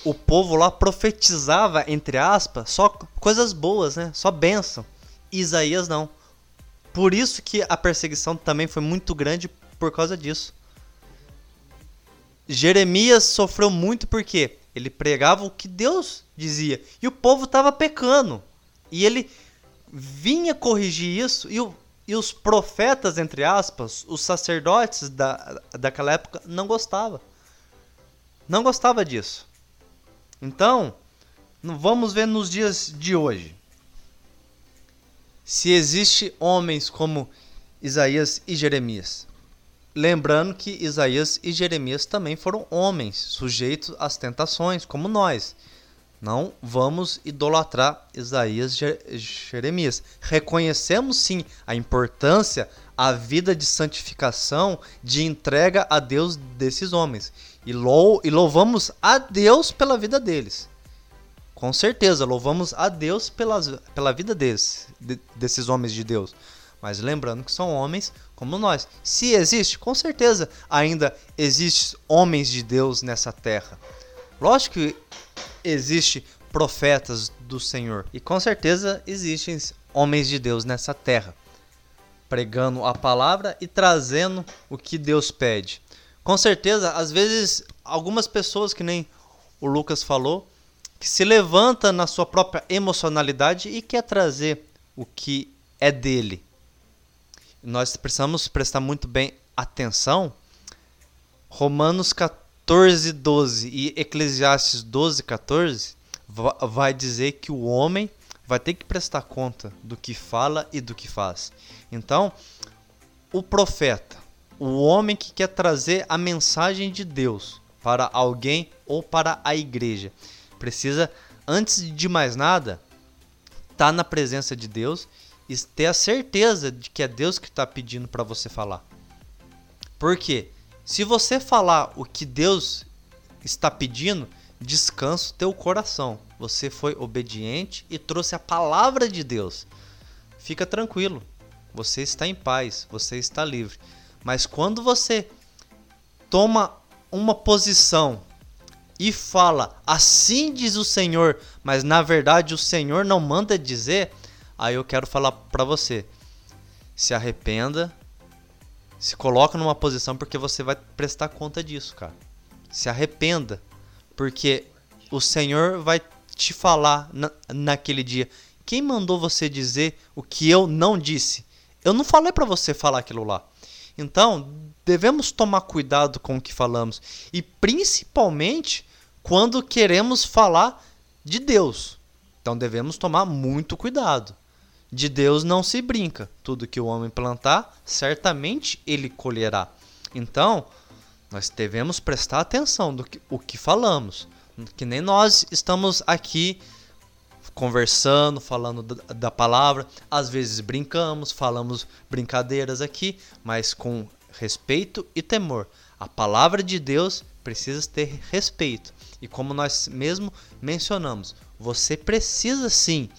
o povo lá profetizava, entre aspas, só coisas boas, né? Só bênção. Isaías não. Por isso que a perseguição também foi muito grande por causa disso. Jeremias sofreu muito porque ele pregava o que Deus dizia e o povo estava pecando. E ele vinha corrigir isso e, o, e os profetas, entre aspas, os sacerdotes da, daquela época não gostavam. Não gostava disso. Então, vamos ver nos dias de hoje. Se existe homens como Isaías e Jeremias. Lembrando que Isaías e Jeremias também foram homens, sujeitos às tentações, como nós. Não vamos idolatrar Isaías e Jeremias. Reconhecemos sim a importância, a vida de santificação, de entrega a Deus desses homens. E, lou e louvamos a Deus pela vida deles. Com certeza, louvamos a Deus pelas, pela vida deles, de, desses homens de Deus. Mas lembrando que são homens como nós. Se existe, com certeza ainda existem homens de Deus nessa terra. Lógico que existe profetas do Senhor. E com certeza existem homens de Deus nessa terra. Pregando a palavra e trazendo o que Deus pede. Com certeza, às vezes, algumas pessoas, que nem o Lucas falou, que se levanta na sua própria emocionalidade e quer trazer o que é dele. Nós precisamos prestar muito bem atenção. Romanos 14, 12 e Eclesiastes 12, 14 vai dizer que o homem vai ter que prestar conta do que fala e do que faz. Então, o profeta, o homem que quer trazer a mensagem de Deus para alguém ou para a igreja. Precisa, antes de mais nada, estar tá na presença de Deus e ter a certeza de que é Deus que está pedindo para você falar. Porque se você falar o que Deus está pedindo, descansa o teu coração. Você foi obediente e trouxe a palavra de Deus. Fica tranquilo. Você está em paz, você está livre. Mas quando você toma uma posição e fala, assim diz o Senhor, mas na verdade o Senhor não manda dizer, aí eu quero falar para você: se arrependa, se coloca numa posição porque você vai prestar conta disso, cara. Se arrependa, porque o Senhor vai te falar na, naquele dia. Quem mandou você dizer o que eu não disse? Eu não falei para você falar aquilo lá. Então, devemos tomar cuidado com o que falamos e principalmente quando queremos falar de Deus. Então devemos tomar muito cuidado. De Deus não se brinca. Tudo que o homem plantar, certamente ele colherá. Então, nós devemos prestar atenção do que, o que falamos. Que nem nós estamos aqui conversando, falando da, da palavra. Às vezes brincamos, falamos brincadeiras aqui, mas com respeito e temor. A palavra de Deus precisa ter respeito. E como nós mesmo mencionamos, você precisa sim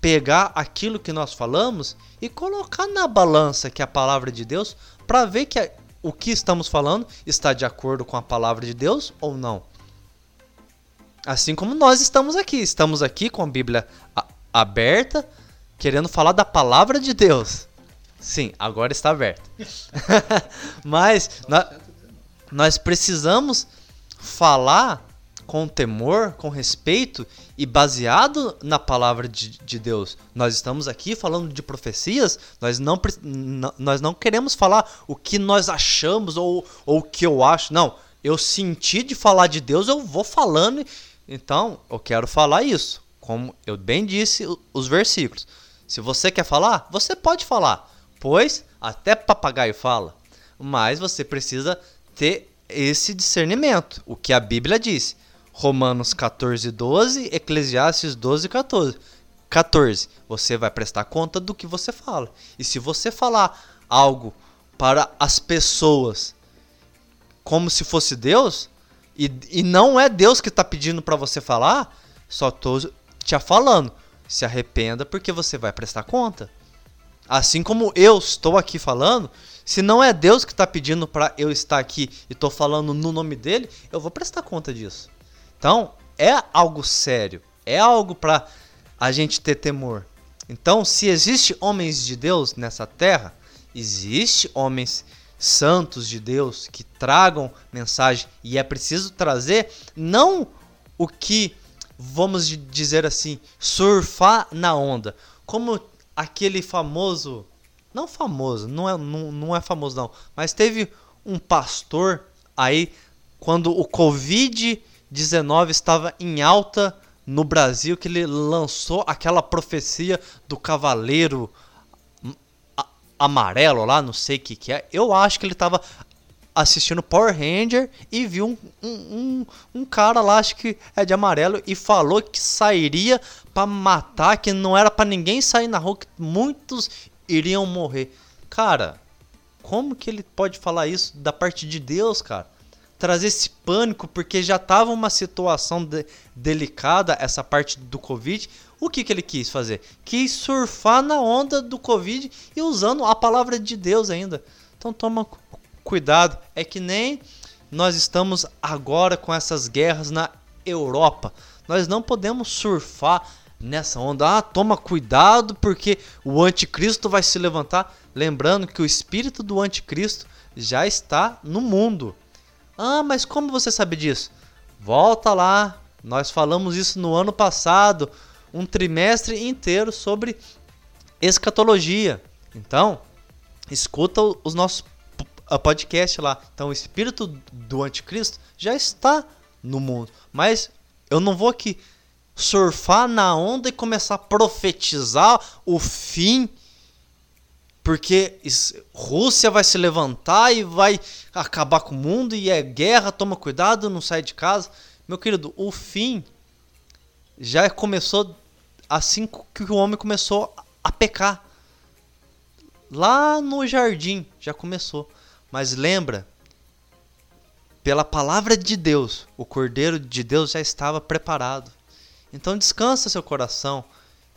pegar aquilo que nós falamos e colocar na balança que é a palavra de Deus para ver que o que estamos falando está de acordo com a palavra de Deus ou não. Assim como nós estamos aqui, estamos aqui com a Bíblia aberta, querendo falar da palavra de Deus. Sim, agora está aberta. Mas nós, nós precisamos falar com temor, com respeito e baseado na palavra de, de, Deus. Nós estamos aqui falando de profecias, nós não, nós não queremos falar o que nós achamos ou, ou o que eu acho. Não, eu senti de falar de Deus, eu vou falando. Então, eu quero falar isso. Como eu bem disse, os versículos. Se você quer falar, você pode falar, pois até papagaio fala. Mas você precisa ter esse discernimento, o que a Bíblia diz. Romanos 14, 12, Eclesiastes 12, 14. 14. Você vai prestar conta do que você fala. E se você falar algo para as pessoas como se fosse Deus, e, e não é Deus que está pedindo para você falar, só estou te falando. Se arrependa porque você vai prestar conta. Assim como eu estou aqui falando, se não é Deus que está pedindo para eu estar aqui e estou falando no nome dele, eu vou prestar conta disso. Então, é algo sério, é algo para a gente ter temor. Então, se existe homens de Deus nessa terra, existe homens santos de Deus que tragam mensagem e é preciso trazer não o que vamos dizer assim, surfar na onda, como aquele famoso não famoso, não é, não, não é famoso não. Mas teve um pastor aí, quando o Covid-19 estava em alta no Brasil, que ele lançou aquela profecia do cavaleiro amarelo lá, não sei o que, que é. Eu acho que ele estava assistindo Power Ranger e viu um, um, um, um, cara lá, acho que é de amarelo, e falou que sairia para matar, que não era para ninguém sair na rua, que muitos iriam morrer. Cara, como que ele pode falar isso da parte de Deus, cara? Trazer esse pânico, porque já estava uma situação de, delicada essa parte do Covid. O que, que ele quis fazer? Quis surfar na onda do Covid e usando a palavra de Deus ainda. Então toma cuidado. É que nem nós estamos agora com essas guerras na Europa. Nós não podemos surfar nessa onda. Ah, toma cuidado porque o anticristo vai se levantar. Lembrando que o espírito do anticristo já está no mundo. Ah, mas como você sabe disso? Volta lá, nós falamos isso no ano passado, um trimestre inteiro sobre escatologia. Então, escuta os nossos podcast lá. Então, o espírito do anticristo já está no mundo. Mas eu não vou aqui surfar na onda e começar a profetizar o fim, porque Rússia vai se levantar e vai acabar com o mundo e é guerra, toma cuidado, não sai de casa. Meu querido, o fim já começou assim que o homem começou a pecar. Lá no jardim já começou. Mas lembra, pela palavra de Deus, o Cordeiro de Deus já estava preparado. Então descansa seu coração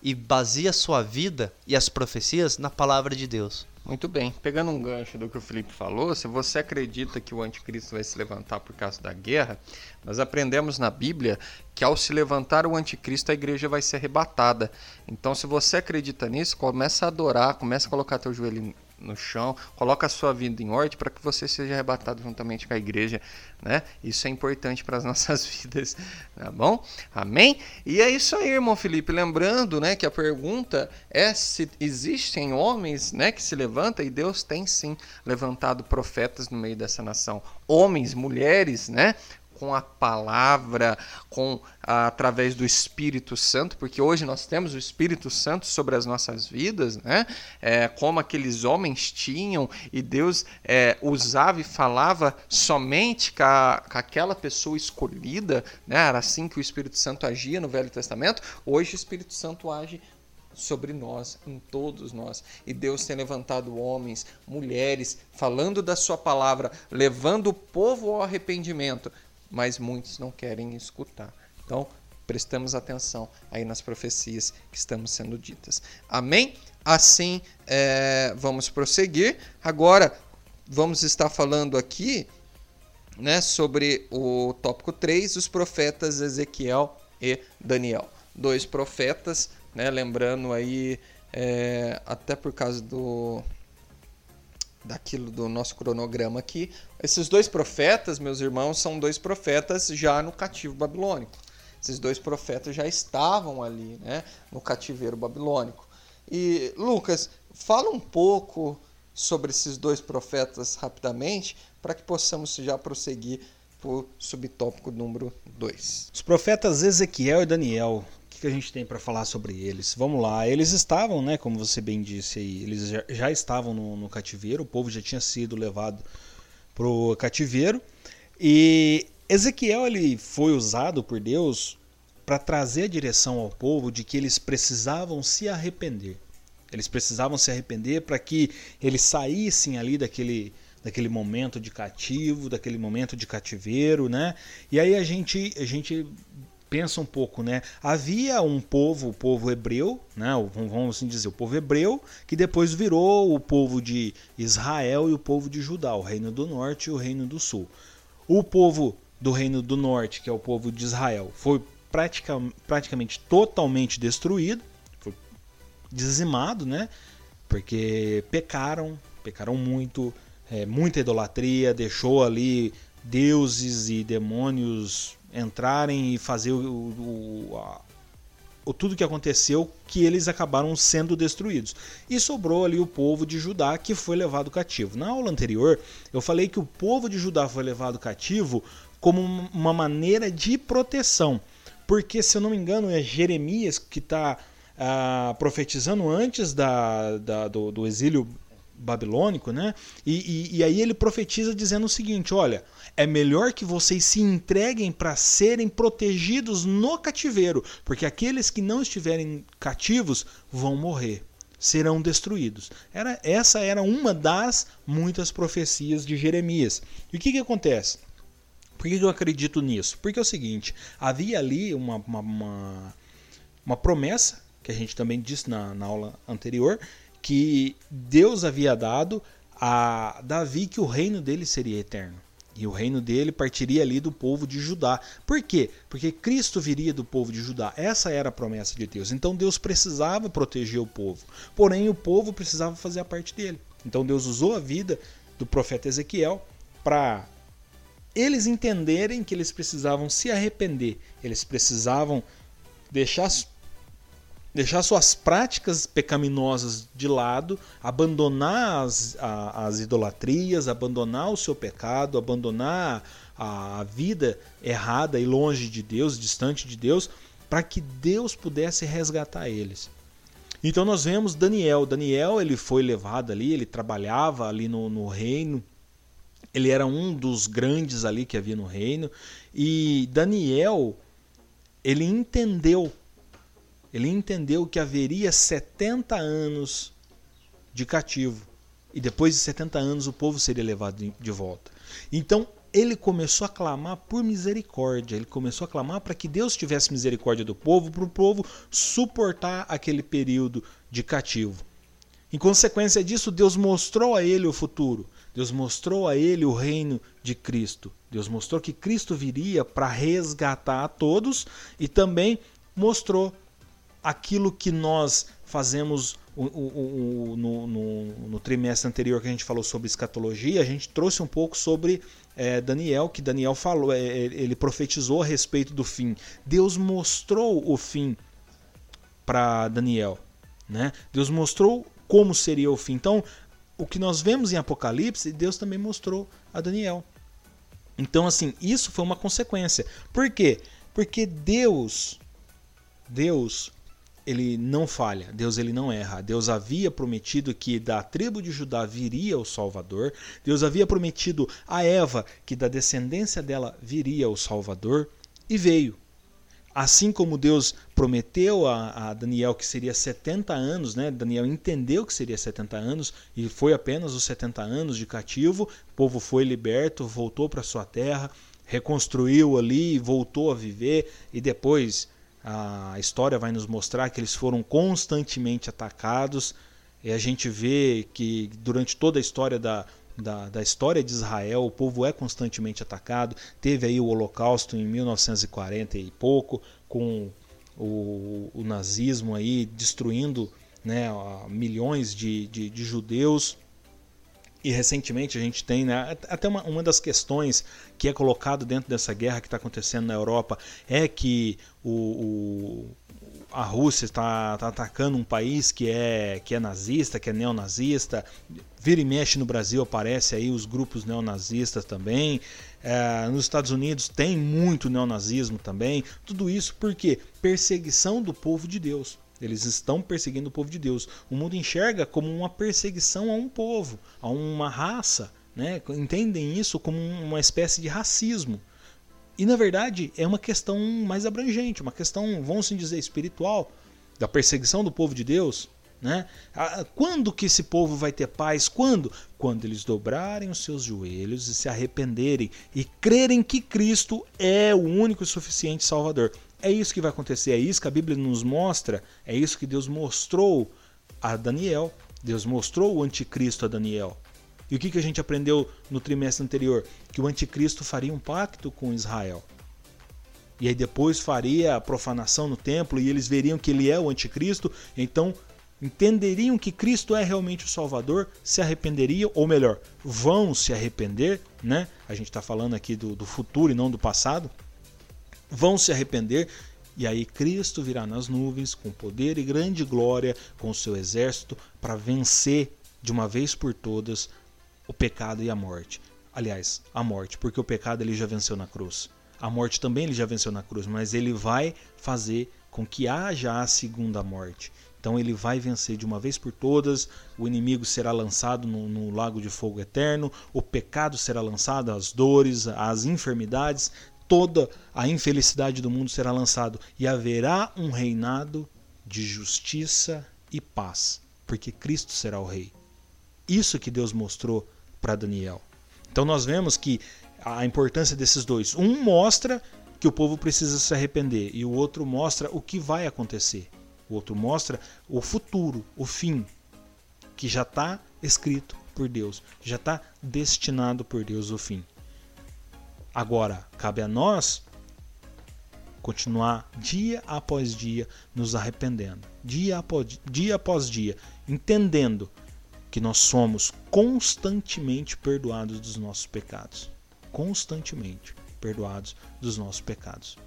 e baseia sua vida e as profecias na palavra de Deus. Muito bem. Pegando um gancho do que o Felipe falou, se você acredita que o anticristo vai se levantar por causa da guerra, nós aprendemos na Bíblia que ao se levantar o anticristo, a igreja vai ser arrebatada. Então, se você acredita nisso, começa a adorar, começa a colocar teu joelho no chão, coloca a sua vida em ordem para que você seja arrebatado juntamente com a igreja, né? Isso é importante para as nossas vidas, tá bom? Amém? E é isso aí, irmão Felipe, lembrando, né, que a pergunta é se existem homens, né, que se levantam e Deus tem sim levantado profetas no meio dessa nação, homens, mulheres, né? Com a palavra, com através do Espírito Santo, porque hoje nós temos o Espírito Santo sobre as nossas vidas, né? É, como aqueles homens tinham e Deus é, usava e falava somente com, a, com aquela pessoa escolhida, né? Era assim que o Espírito Santo agia no Velho Testamento. Hoje o Espírito Santo age sobre nós, em todos nós. E Deus tem levantado homens, mulheres, falando da sua palavra, levando o povo ao arrependimento, mas muitos não querem escutar. Então, prestamos atenção aí nas profecias que estamos sendo ditas. Amém? Assim, é, vamos prosseguir. Agora, vamos estar falando aqui né, sobre o tópico 3, os profetas Ezequiel e Daniel. Dois profetas né? Lembrando aí, é, até por causa do daquilo do nosso cronograma aqui, esses dois profetas, meus irmãos, são dois profetas já no cativo babilônico. Esses dois profetas já estavam ali, né, no cativeiro babilônico. E Lucas, fala um pouco sobre esses dois profetas rapidamente, para que possamos já prosseguir o subtópico número 2. Os profetas Ezequiel e Daniel que a gente tem para falar sobre eles? Vamos lá, eles estavam, né, como você bem disse aí, eles já, já estavam no, no, cativeiro, o povo já tinha sido levado para o cativeiro e Ezequiel ele foi usado por Deus para trazer a direção ao povo de que eles precisavam se arrepender. Eles precisavam se arrepender para que eles saíssem ali daquele daquele momento de cativo, daquele momento de cativeiro, né? E aí a gente a gente pensa um pouco, né? Havia um povo, o povo hebreu, né? Vamos assim dizer, o povo hebreu, que depois virou o povo de Israel e o povo de Judá, o reino do norte e o reino do sul. O povo do reino do norte, que é o povo de Israel, foi pratica, praticamente totalmente destruído, foi dizimado, né? Porque pecaram, pecaram muito, é, muita idolatria, deixou ali deuses e demônios entrarem e fazer o, o, a, o, tudo que aconteceu que eles acabaram sendo destruídos. E sobrou ali o povo de Judá que foi levado cativo. Na aula anterior, eu falei que o povo de Judá foi levado cativo como uma maneira de proteção. Porque, se eu não me engano, é Jeremias que está ah, profetizando antes da, da do, do exílio babilônico, né? E, e, e, aí ele profetiza dizendo o seguinte: olha, é melhor que vocês se entreguem para serem protegidos no cativeiro, porque aqueles que não estiverem cativos vão morrer, serão destruídos. Era, essa era uma das muitas profecias de Jeremias. E o que, que acontece? Por que, eu acredito nisso? Porque é o seguinte: havia ali uma, uma, uma, uma promessa, que a gente também disse na, na aula anterior, que Deus havia dado a Davi que o reino dele seria eterno. E o reino dele partiria ali do povo de Judá. Por quê? Porque Cristo viria do povo de Judá. Essa era a promessa de Deus. Então Deus precisava proteger o povo. Porém, o povo precisava fazer a parte dele. Então Deus usou a vida do profeta Ezequiel para eles entenderem que eles precisavam se arrepender. Eles precisavam deixar deixar suas práticas pecaminosas de lado, abandonar as, a, as idolatrias, abandonar o seu pecado, abandonar a, a vida errada e longe de Deus, distante de Deus, para que Deus pudesse resgatar eles. Então nós vemos Daniel. Daniel ele foi levado ali, ele trabalhava ali no, no reino, ele era um dos grandes ali que havia no reino, e Daniel ele entendeu ele entendeu que haveria 70 anos de cativo e depois de 70 anos o povo seria levado de volta. Então ele começou a clamar por misericórdia, ele começou a clamar para que Deus tivesse misericórdia do povo, para o povo suportar aquele período de cativo. Em consequência disso, Deus mostrou a ele o futuro, Deus mostrou a ele o reino de Cristo. Deus mostrou que Cristo viria para resgatar a todos e também mostrou aquilo que nós fazemos o, o, o, no, no, no, trimestre anterior que a gente falou sobre escatologia, a gente trouxe um pouco sobre é, Daniel, que Daniel falou, é, ele profetizou a respeito do fim. Deus mostrou o fim para Daniel. Né? Deus mostrou como seria o fim. Então, o que nós vemos em Apocalipse, Deus também mostrou a Daniel. Então, assim, isso foi uma consequência. Por quê? Porque Deus, Deus, ele não falha, Deus ele não erra. Deus havia prometido que da tribo de Judá viria o Salvador. Deus havia prometido a Eva que da descendência dela viria o Salvador e veio. Assim como Deus prometeu a, a, Daniel que seria 70 anos, né? Daniel entendeu que seria 70 anos e foi apenas os 70 anos de cativo. O povo foi liberto, voltou para sua terra, reconstruiu ali, voltou a viver e depois a história vai nos mostrar que eles foram constantemente atacados. E a gente vê que durante toda a história da, da, da, história de Israel, o povo é constantemente atacado. Teve aí o Holocausto em 1940 e pouco, com o, o nazismo aí destruindo né, milhões de, de, de judeus. E recentemente a gente tem, né, até uma, uma das questões que é colocado dentro dessa guerra que está acontecendo na Europa é que o, o a Rússia está tá atacando um país que é, que é nazista, que é neonazista. Vira e mexe no Brasil aparece aí os grupos neonazistas também. É, nos Estados Unidos tem muito neonazismo também. Tudo isso porque perseguição do povo de Deus. Eles estão perseguindo o povo de Deus. O mundo enxerga como uma perseguição a um povo, a uma raça. Né? Entendem isso como uma espécie de racismo. E na verdade é uma questão mais abrangente, uma questão, vamos assim dizer, espiritual, da perseguição do povo de Deus. Né? Quando que esse povo vai ter paz? Quando? Quando eles dobrarem os seus joelhos e se arrependerem e crerem que Cristo é o único e suficiente Salvador. É isso que vai acontecer, é isso que a Bíblia nos mostra, é isso que Deus mostrou a Daniel. Deus mostrou o anticristo a Daniel. E o que, que a gente aprendeu no trimestre anterior? Que o anticristo faria um pacto com Israel. E aí depois faria a profanação no templo e eles veriam que ele é o anticristo, então entenderiam que Cristo é realmente o Salvador, se arrependeriam, ou melhor, vão se arrepender, né? A gente está falando aqui do, do futuro e não do passado vão se arrepender e aí Cristo virá nas nuvens com poder e grande glória com o seu exército para vencer de uma vez por todas o pecado e a morte. Aliás, a morte, porque o pecado ele já venceu na cruz. A morte também ele já venceu na cruz, mas ele vai fazer com que haja a segunda morte. Então ele vai vencer de uma vez por todas, o inimigo será lançado no, no, lago de fogo eterno, o pecado será lançado, as dores, as enfermidades toda a infelicidade do mundo será lançado e haverá um reinado de justiça e paz, porque Cristo será o rei. Isso que Deus mostrou para Daniel. Então nós vemos que a importância desses dois, um mostra que o povo precisa se arrepender e o outro mostra o que vai acontecer. O outro mostra o futuro, o fim, que já está escrito por Deus, já está destinado por Deus o fim. Agora, cabe a nós continuar dia após dia nos arrependendo, dia após dia, após dia entendendo que nós somos constantemente perdoados dos nossos pecados. Constantemente perdoados dos nossos pecados.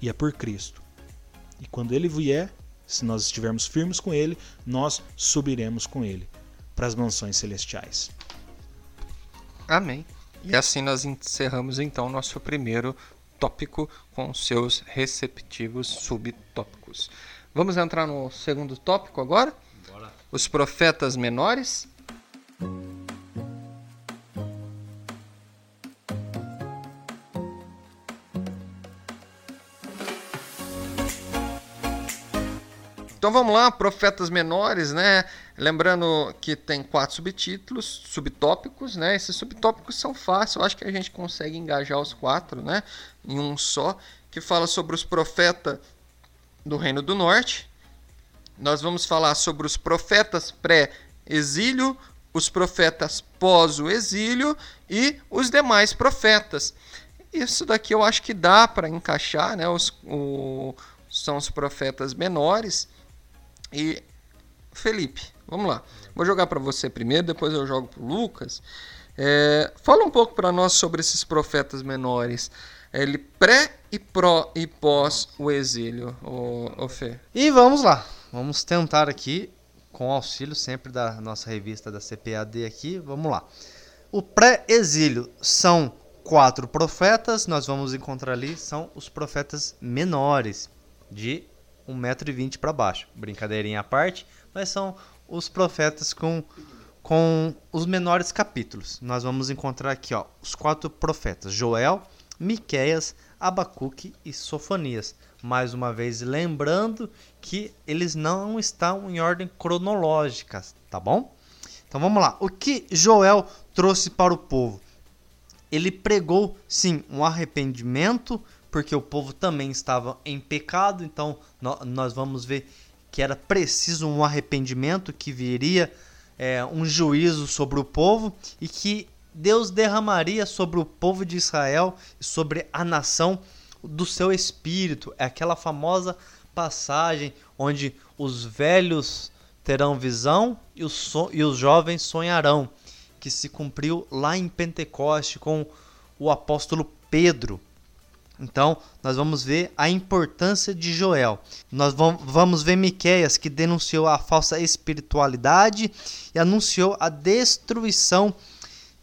E é por Cristo. E quando Ele vier, se nós estivermos firmes com Ele, nós subiremos com Ele para as mansões celestiais. Amém. E assim nós encerramos então nosso primeiro tópico com seus receptivos subtópicos. Vamos entrar no segundo tópico agora? Bora. Os profetas menores. Então vamos lá, profetas menores, né? Lembrando que tem quatro subtítulos, subtópicos, né? Esses subtópicos são fáceis, eu acho que a gente consegue engajar os quatro, né? Em um só, que fala sobre os profetas do Reino do Norte. Nós vamos falar sobre os profetas pré-exílio, os profetas pós o exílio e os demais profetas. Isso daqui eu acho que dá para encaixar, né? Os, o, são os profetas menores. E Felipe, vamos lá. Vou jogar para você primeiro, depois eu jogo para Lucas. É, fala um pouco para nós sobre esses profetas menores. Ele pré e pró e pós o exílio, o, o Fê. E vamos lá. Vamos tentar aqui, com auxílio sempre da nossa revista da CPAD aqui, vamos lá. O pré-exílio são quatro profetas, nós vamos encontrar ali, são os profetas menores, de 1,20m para baixo. Brincadeirinha à parte, mas são os profetas com, com os menores capítulos. Nós vamos encontrar aqui ó, os quatro profetas: Joel, Miqueias, Abacuque e Sofonias. Mais uma vez lembrando que eles não estão em ordem cronológica, tá bom? Então vamos lá. O que Joel trouxe para o povo? Ele pregou, sim, um arrependimento, porque o povo também estava em pecado, então nós vamos ver que era preciso um arrependimento, que viria é, um juízo sobre o povo e que Deus derramaria sobre o povo de Israel e sobre a nação do seu espírito. É aquela famosa passagem onde os velhos terão visão e os, so e os jovens sonharão, que se cumpriu lá em Pentecoste com o apóstolo Pedro. Então, nós vamos ver a importância de Joel. Nós vamos ver Miqueias que denunciou a falsa espiritualidade e anunciou a destruição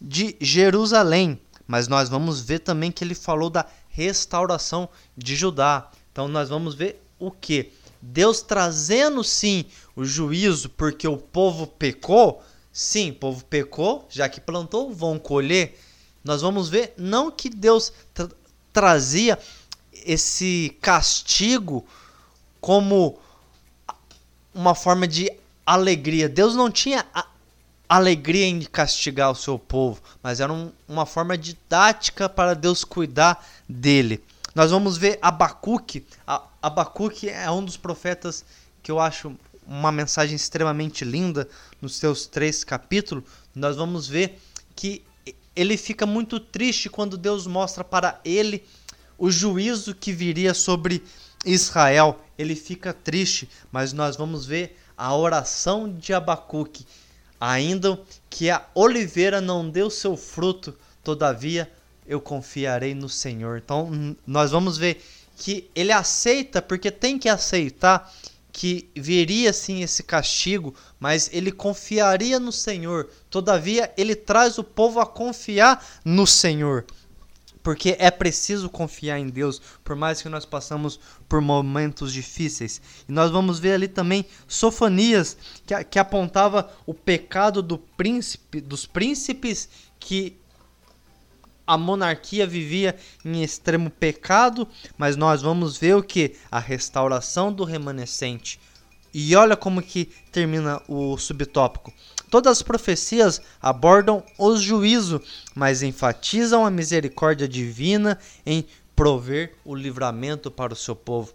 de Jerusalém. Mas nós vamos ver também que ele falou da restauração de Judá. Então nós vamos ver o que? Deus trazendo sim o juízo porque o povo pecou. Sim, o povo pecou, já que plantou, vão colher. Nós vamos ver não que Deus trazia esse castigo como uma forma de alegria. Deus não tinha alegria em castigar o seu povo, mas era um, uma forma didática para Deus cuidar dele. Nós vamos ver Abacuque. Abacuque é um dos profetas que eu acho uma mensagem extremamente linda nos seus três capítulos. Nós vamos ver que ele fica muito triste quando Deus mostra para ele o juízo que viria sobre Israel. Ele fica triste, mas nós vamos ver a oração de Abacuque. Ainda que a oliveira não deu seu fruto, todavia eu confiarei no Senhor. Então nós vamos ver que ele aceita, porque tem que aceitar que viria sim esse castigo, mas ele confiaria no Senhor. Todavia, ele traz o povo a confiar no Senhor. Porque é preciso confiar em Deus, por mais que nós passamos por momentos difíceis. E nós vamos ver ali também Sofonias, que, que apontava o pecado do príncipe, dos príncipes que a monarquia vivia em extremo pecado, mas nós vamos ver o que? A restauração do remanescente. E olha como que termina o subtópico. Todas as profecias abordam o juízo, mas enfatizam a misericórdia divina em prover o livramento para o seu povo.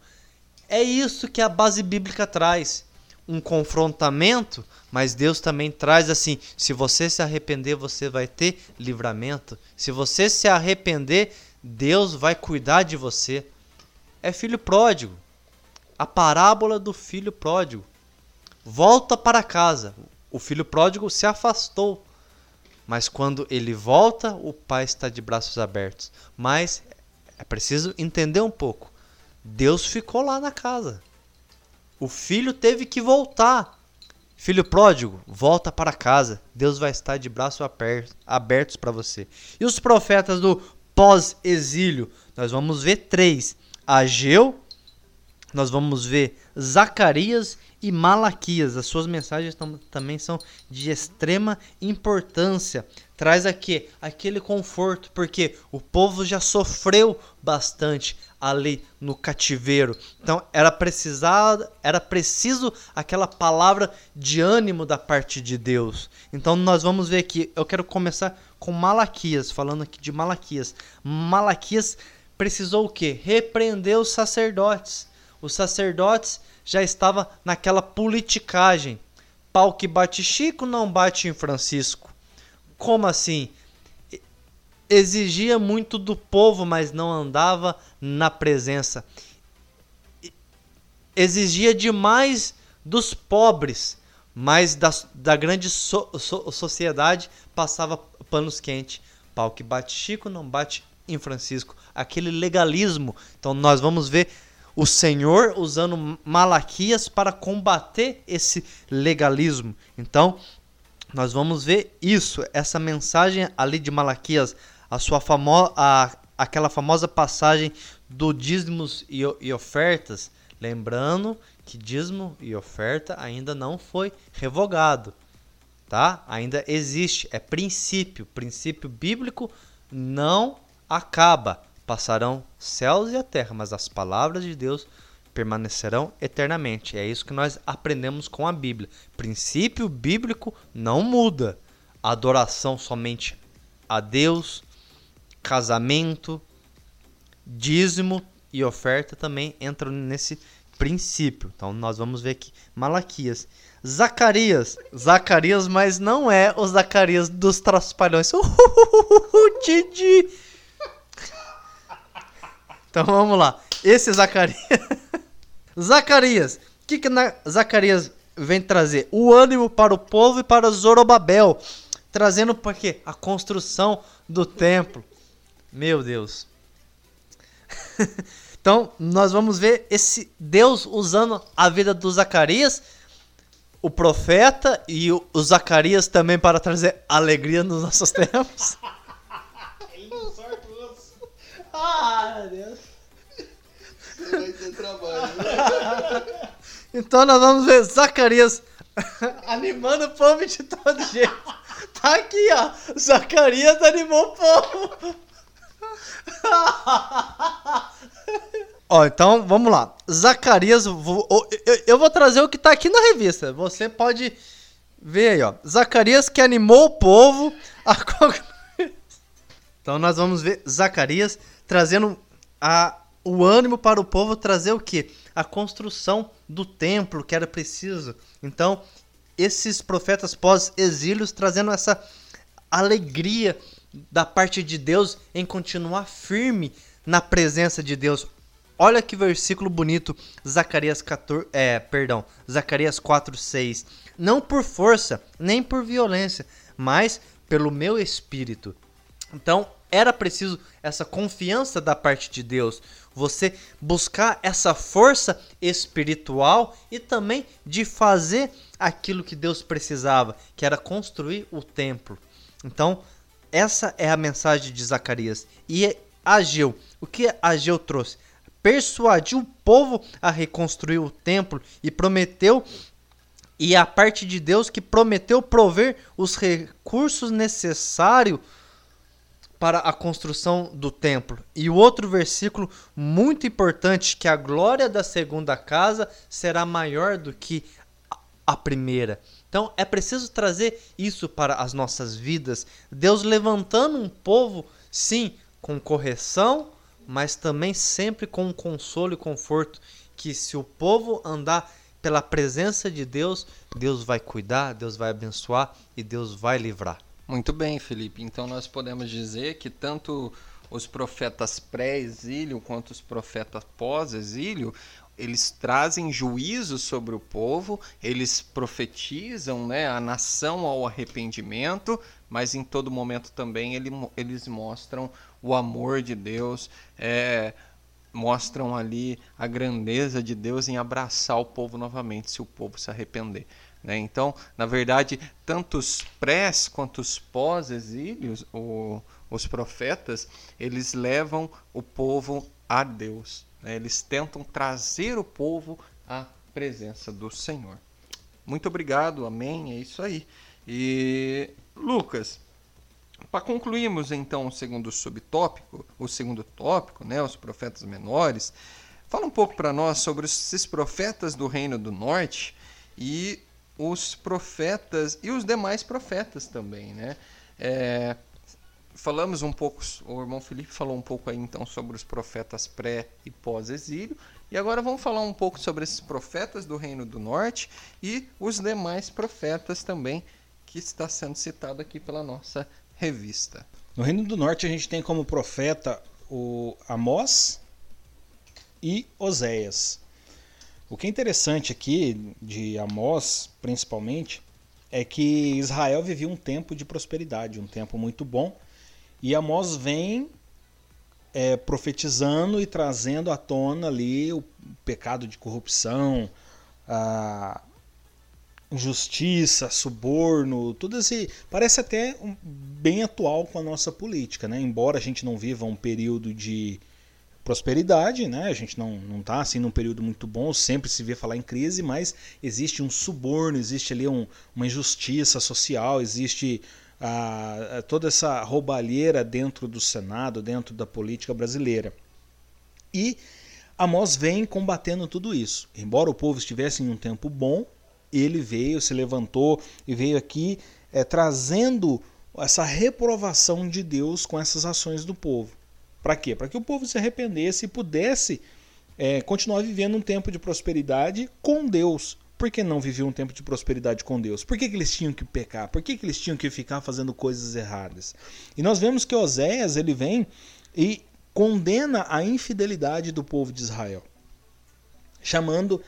É isso que a base bíblica traz um confrontamento, mas Deus também traz assim: se você se arrepender, você vai ter livramento. Se você se arrepender, Deus vai cuidar de você. É filho pródigo. A parábola do filho pródigo. Volta para casa. O filho pródigo se afastou. Mas quando ele volta, o pai está de braços abertos. Mas é preciso entender um pouco. Deus ficou lá na casa. O filho teve que voltar. Filho pródigo, volta para casa. Deus vai estar de braços abertos para você. E os profetas do pós-exílio? Nós vamos ver três: Ageu, nós vamos ver Zacarias e Malaquias. As suas mensagens tam também são de extrema importância. Traz aqui aquele conforto, porque o povo já sofreu bastante ali no cativeiro. Então era precisado, era preciso aquela palavra de ânimo da parte de Deus. Então nós vamos ver aqui, eu quero começar com Malaquias, falando aqui de Malaquias. Malaquias precisou o quê? Repreender os sacerdotes. Os sacerdotes já estava naquela politicagem. Pau que bate Chico não bate em Francisco. Como assim? Exigia muito do povo, mas não andava na presença. Exigia demais dos pobres, mas da, da grande so, so, sociedade passava panos quentes. Pau que bate Chico não bate em Francisco. Aquele legalismo. Então nós vamos ver o Senhor usando Malaquias para combater esse legalismo. Então, nós vamos ver isso, essa mensagem ali de Malaquias a sua famo a, aquela famosa passagem do dízimos e, e ofertas, lembrando que dízimo e oferta ainda não foi revogado, tá? Ainda existe, é princípio, princípio bíblico não acaba. Passarão céus e a terra, mas as palavras de Deus permanecerão eternamente. É isso que nós aprendemos com a Bíblia. Princípio bíblico não muda. Adoração somente a Deus, casamento, dízimo e oferta também entram nesse princípio. Então nós vamos ver aqui Malaquias, Zacarias, Zacarias, mas não é o Zacarias dos Traspalhões. Didi. Então vamos lá. Esse Zacarias Zacarias, o que, que na... Zacarias vem trazer? O ânimo para o povo e para Zorobabel, trazendo porque a construção do templo. Meu Deus. então, nós vamos ver esse Deus usando a vida do Zacarias, o profeta e o, o Zacarias também para trazer alegria nos nossos tempos. Ele não sorte Ah, Deus vai ter trabalho. então nós vamos ver Zacarias animando o povo de todo jeito. Tá aqui, ó. Zacarias animou o povo. Ó, então vamos lá. Zacarias, eu vou trazer o que tá aqui na revista. Você pode ver aí, ó. Zacarias que animou o povo a Então nós vamos ver Zacarias trazendo a o ânimo para o povo trazer o que? A construção do templo que era preciso. Então, esses profetas pós-exílios trazendo essa alegria da parte de Deus em continuar firme na presença de Deus. Olha que versículo bonito, Zacarias 14, é, perdão, Zacarias 4:6. Não por força, nem por violência, mas pelo meu espírito. Então, era preciso essa confiança da parte de Deus você buscar essa força espiritual e também de fazer aquilo que Deus precisava, que era construir o templo. Então, essa é a mensagem de Zacarias. E Ageu, o que Ageu trouxe? Persuadiu o povo a reconstruir o templo e prometeu e a parte de Deus que prometeu prover os recursos necessários para a construção do templo. E o outro versículo muito importante que a glória da segunda casa será maior do que a primeira. Então é preciso trazer isso para as nossas vidas. Deus levantando um povo, sim, com correção, mas também sempre com consolo e conforto. Que se o povo andar pela presença de Deus, Deus vai cuidar, Deus vai abençoar e Deus vai livrar. Muito bem, Felipe. Então nós podemos dizer que tanto os profetas pré-exílio quanto os profetas pós-exílio, eles trazem juízo sobre o povo, eles profetizam né, a nação ao arrependimento, mas em todo momento também ele, eles mostram o amor de Deus, é, mostram ali a grandeza de Deus em abraçar o povo novamente, se o povo se arrepender. Né? Então, na verdade, tanto os prés quanto os pós-exílios, os profetas, eles levam o povo a Deus. Né? Eles tentam trazer o povo à presença do Senhor. Muito obrigado, amém. É isso aí. E Lucas, para concluirmos então o segundo subtópico, o segundo tópico, né, os profetas menores, fala um pouco para nós sobre esses profetas do Reino do Norte e os profetas e os demais profetas também, né? É, falamos um pouco, o irmão Felipe falou um pouco aí então sobre os profetas pré e pós-exílio, e agora vamos falar um pouco sobre esses profetas do Reino do Norte e os demais profetas também que está sendo citado aqui pela nossa revista. No Reino do Norte a gente tem como profeta o Amós e Oséias. O que é interessante aqui de Amós, principalmente, é que Israel vivia um tempo de prosperidade, um tempo muito bom, e Amós vem é, profetizando e trazendo à tona ali o pecado de corrupção, a, injustiça, suborno, tudo esse parece até bem atual com a nossa política, né? Embora a gente não viva um período de prosperidade, né? A gente não não está assim num período muito bom, sempre se vê falar em crise, mas existe um suborno, existe ali um, uma injustiça social, existe a, a, toda essa roubalheira dentro do Senado, dentro da política brasileira. E Amós vem combatendo tudo isso. Embora o povo estivesse em um tempo bom, ele veio, se levantou e veio aqui é, trazendo essa reprovação de Deus com essas ações do povo. Para quê? Para que o povo se arrependesse e pudesse é, continuar vivendo um tempo de prosperidade com Deus. Por que não viver um tempo de prosperidade com Deus? Por que, que eles tinham que pecar? Por que, que eles tinham que ficar fazendo coisas erradas? E nós vemos que Oséias ele vem e condena a infidelidade do povo de Israel, chamando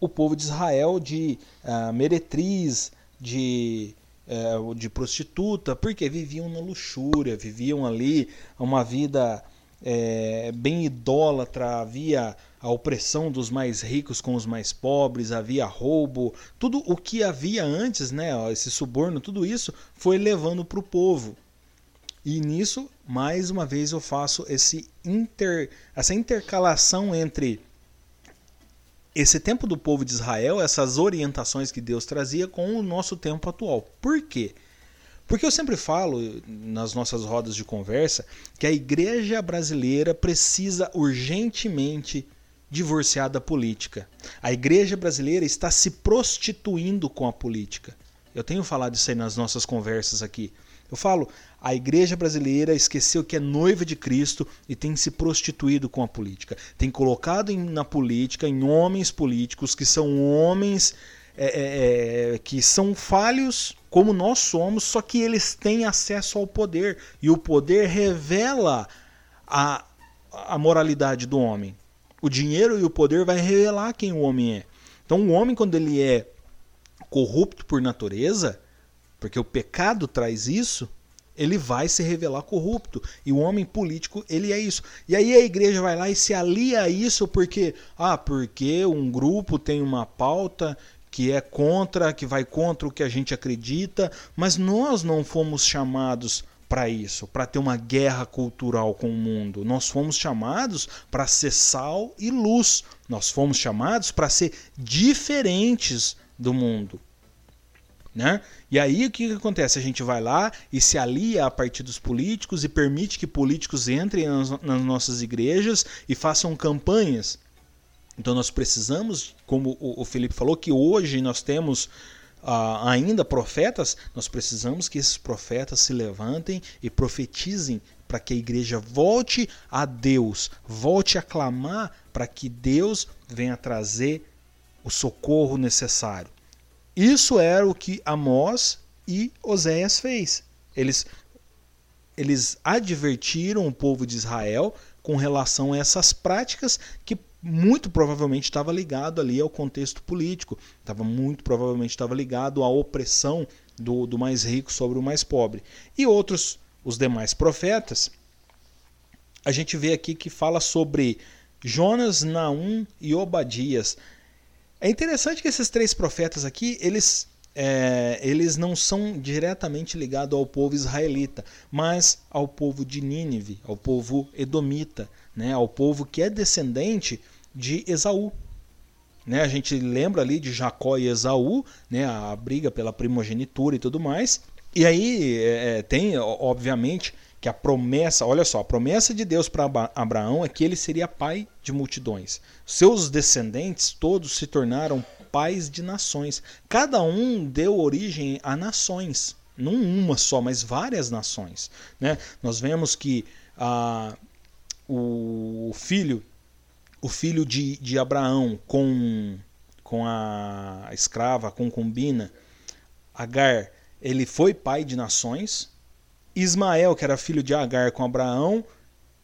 o povo de Israel de uh, meretriz, de, uh, de prostituta, porque viviam na luxúria, viviam ali uma vida é, bem idólatra, havia a opressão dos mais ricos com os mais pobres, havia roubo, tudo o que havia antes, né, esse suborno, tudo isso foi levando para o povo. E nisso, mais uma vez, eu faço esse inter, essa intercalação entre esse tempo do povo de Israel, essas orientações que Deus trazia com o nosso tempo atual. Por quê? Porque eu sempre falo nas nossas rodas de conversa que a igreja brasileira precisa urgentemente divorciar da política. A igreja brasileira está se prostituindo com a política. Eu tenho falado isso aí nas nossas conversas aqui. Eu falo, a igreja brasileira esqueceu que é noiva de Cristo e tem se prostituído com a política. Tem colocado na política, em homens políticos que são homens é, é, que são falhos como nós somos, só que eles têm acesso ao poder. E o poder revela a, a moralidade do homem. O dinheiro e o poder vai revelar quem o homem é. Então o homem, quando ele é corrupto por natureza, porque o pecado traz isso, ele vai se revelar corrupto. E o homem político, ele é isso. E aí a igreja vai lá e se alia a isso porque, ah, porque um grupo tem uma pauta que é contra, que vai contra o que a gente acredita, mas nós não fomos chamados para isso, para ter uma guerra cultural com o mundo. Nós fomos chamados para ser sal e luz. Nós fomos chamados para ser diferentes do mundo. Né? E aí o que, que, acontece? A gente vai lá e se alia a partidos políticos e permite que políticos entrem nas, nas nossas igrejas e façam campanhas então nós precisamos, como o Felipe falou, que hoje nós temos uh, ainda profetas, nós precisamos que esses profetas se levantem e profetizem para que a igreja volte a Deus, volte a clamar para que Deus venha trazer o socorro necessário. Isso era o que Amós e Oséias fez. Eles eles advertiram o povo de Israel com relação a essas práticas que muito provavelmente estava ligado ali ao contexto político, estava muito provavelmente estava ligado à opressão do, do mais rico sobre o mais pobre. E outros, os demais profetas, a gente vê aqui que fala sobre Jonas, Naum e Obadias. É interessante que esses três profetas aqui, eles, é, eles não são diretamente ligados ao povo israelita, mas ao povo de Nínive, ao povo edomita né, ao povo que é descendente de Esaú. Né, a gente lembra ali de Jacó e Esaú, né, a briga pela primogenitura e tudo mais. E aí é, é tem, obviamente, que a promessa, olha só, a promessa de Deus para Abraão é que ele seria pai de multidões. Seus descendentes todos se tornaram pais de nações. Cada um deu origem a nações, não uma só, mas várias nações. Né? Nós vemos que ah, o filho o filho de, de Abraão com, com a escrava, a concubina, Agar, ele foi pai de nações. Ismael, que era filho de Agar com Abraão,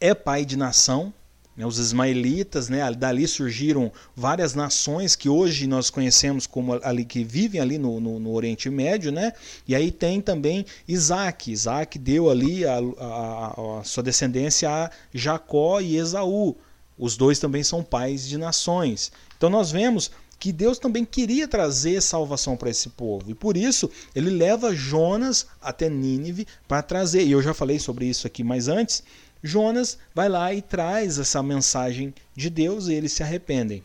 é pai de nação. Né, os ismaelitas, né, dali surgiram várias nações que hoje nós conhecemos como ali que vivem ali no, no, no Oriente Médio, né? E aí tem também Isaac. Isaac deu ali a, a, a sua descendência a Jacó e Esaú. Os dois também são pais de nações. Então nós vemos que Deus também queria trazer salvação para esse povo. E por isso ele leva Jonas até Nínive para trazer. E eu já falei sobre isso aqui mais antes. Jonas vai lá e traz essa mensagem de Deus e eles se arrependem.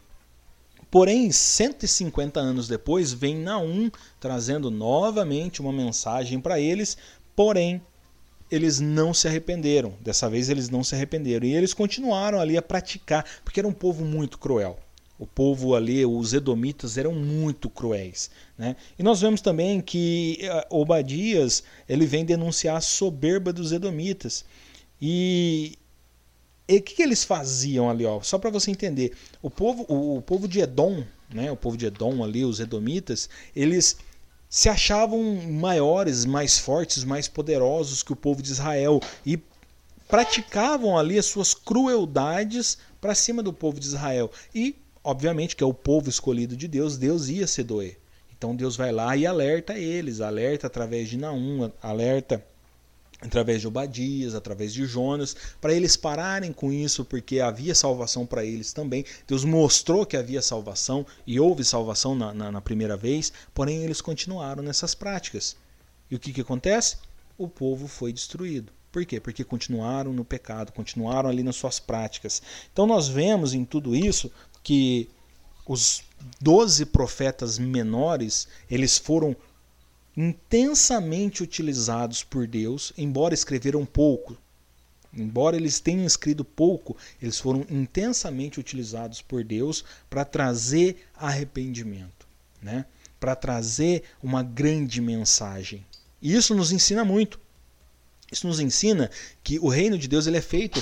Porém, 150 anos depois, vem Naum trazendo novamente uma mensagem para eles, porém, eles não se arrependeram. Dessa vez, eles não se arrependeram. E eles continuaram ali a praticar, porque era um povo muito cruel. O povo ali, os edomitas, eram muito cruéis. Né? E nós vemos também que eh, Obadias ele vem denunciar a soberba dos edomitas. E o que, que, eles faziam ali, ó? Só para você entender, o povo, o, o, povo de Edom, né? O povo de Edom ali, os edomitas, eles se achavam maiores, mais fortes, mais poderosos que o povo de Israel e praticavam ali as suas crueldades para cima do povo de Israel. E, obviamente, que é o povo escolhido de Deus, Deus ia se doer. Então Deus vai lá e alerta eles, alerta através de Naum, alerta através de Obadias, através de Jonas, para eles pararem com isso, porque havia salvação para eles também. Deus mostrou que havia salvação e houve salvação na, na, na, primeira vez, porém eles continuaram nessas práticas. E o que, que acontece? O povo foi destruído. Por quê? Porque continuaram no pecado, continuaram ali nas suas práticas. Então nós vemos em tudo isso que os doze profetas menores, eles foram intensamente utilizados por Deus, embora escreveram pouco. Embora eles tenham escrito pouco, eles foram intensamente utilizados por Deus para trazer arrependimento, né? para trazer uma grande mensagem. E isso nos ensina muito. Isso nos ensina que o reino de Deus ele é feito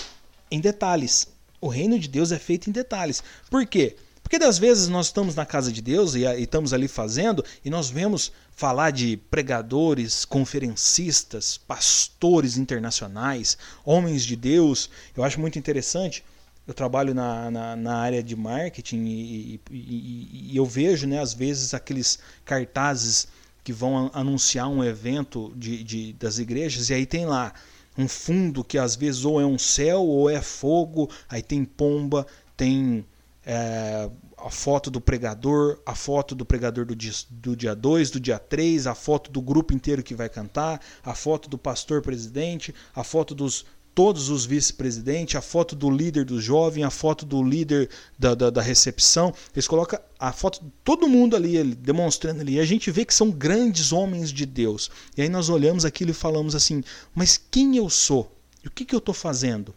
em detalhes. O reino de Deus é feito em detalhes. Por quê? Porque das vezes nós estamos na casa de Deus e, e estamos ali fazendo e nós vemos falar de pregadores, conferencistas, pastores internacionais, homens de Deus. Eu acho muito interessante. Eu trabalho na, na, na área de marketing e, e, e, eu vejo, né, às vezes, aqueles cartazes que vão anunciar um evento de, de, das igrejas e aí tem lá um fundo que às vezes ou é um céu ou é fogo, aí tem pomba, tem é, a foto do pregador, a foto do pregador do dia 2, do dia, dois, do dia 3, a foto do grupo inteiro que vai cantar, a foto do pastor presidente, a foto dos todos os vice-presidentes, a foto do líder do jovem, a foto do líder da, da, da, recepção. Eles colocam a foto de todo mundo ali, demonstrando ali. E a gente vê que são grandes homens de Deus. E aí nós olhamos aquilo e falamos assim: mas quem eu sou? E o que, que eu estou fazendo?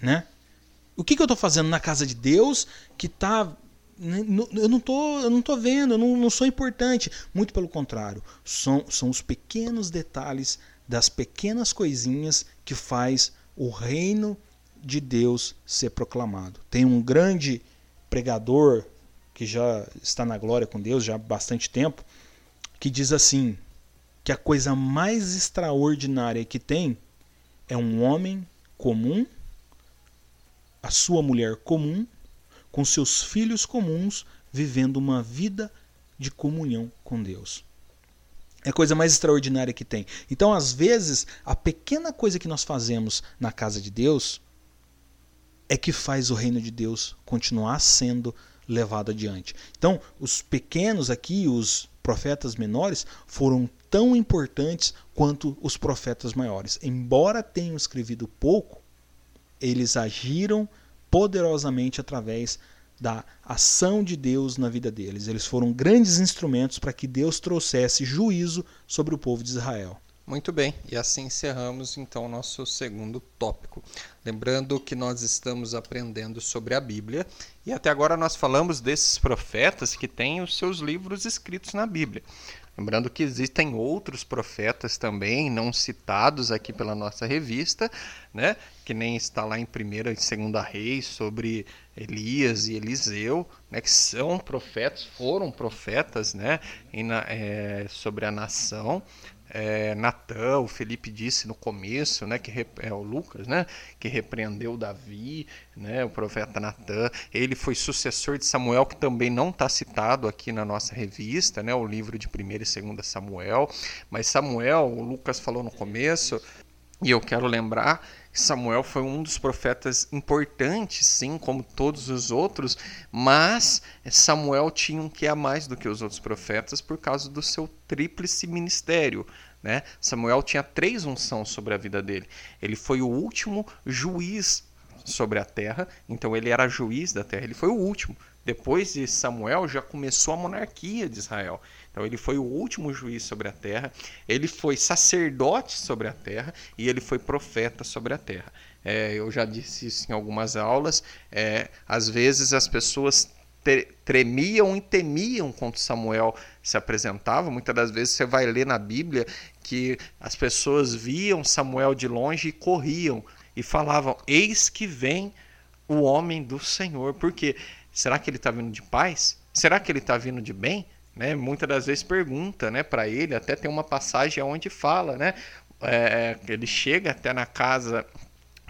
Né? O que, que eu estou fazendo na casa de Deus que está né, eu não tô, eu não tô vendo, eu não, não sou importante. Muito pelo contrário, são, são os pequenos detalhes das pequenas coisinhas que faz o reino de Deus ser proclamado. Tem um grande pregador que já está na glória com Deus já há bastante tempo, que diz assim: que a coisa mais extraordinária que tem é um homem comum a sua mulher comum, com seus filhos comuns, vivendo uma vida de comunhão com Deus. É a coisa mais extraordinária que tem. Então, às vezes, a pequena coisa que nós fazemos na casa de Deus é que faz o reino de Deus continuar sendo levado adiante. Então, os pequenos aqui, os profetas menores, foram tão importantes quanto os profetas maiores. Embora tenham escrevido pouco, eles agiram poderosamente através da ação de Deus na vida deles. Eles foram grandes instrumentos para que Deus trouxesse juízo sobre o povo de Israel. Muito bem, e assim encerramos então o nosso segundo tópico. Lembrando que nós estamos aprendendo sobre a Bíblia e até agora nós falamos desses profetas que têm os seus livros escritos na Bíblia. Lembrando que existem outros profetas também, não citados aqui pela nossa revista, né? que nem está lá em 1 e 2 Reis, sobre Elias e Eliseu, né? que são profetas, foram profetas né? Na, é, sobre a nação é, Natan, o Felipe disse no começo, né, que é o Lucas, né, que repreendeu Davi, né, o profeta Natan. Ele foi sucessor de Samuel, que também não está citado aqui na nossa revista, né, o livro de 1 e 2 Samuel. Mas Samuel, o Lucas falou no começo, E eu quero lembrar que Samuel foi um dos profetas importantes, sim, como todos os outros, mas Samuel tinha um que a mais do que os outros profetas por causa do seu tríplice ministério. Né? Samuel tinha três unções sobre a vida dele. Ele foi o último juiz sobre a terra, então ele era juiz da terra, ele foi o último. Depois de Samuel já começou a monarquia de Israel. Então ele foi o último juiz sobre a terra, ele foi sacerdote sobre a terra e ele foi profeta sobre a terra. É, eu já disse isso em algumas aulas. É, às vezes as pessoas tremiam e temiam quando Samuel se apresentava. Muitas das vezes você vai ler na Bíblia que as pessoas viam Samuel de longe e corriam e falavam: Eis que vem o homem do Senhor. Por quê? Será que ele está vindo de paz? Será que ele está vindo de bem? Né? Muitas das vezes pergunta né, para ele, até tem uma passagem onde fala, né? É, ele chega até na casa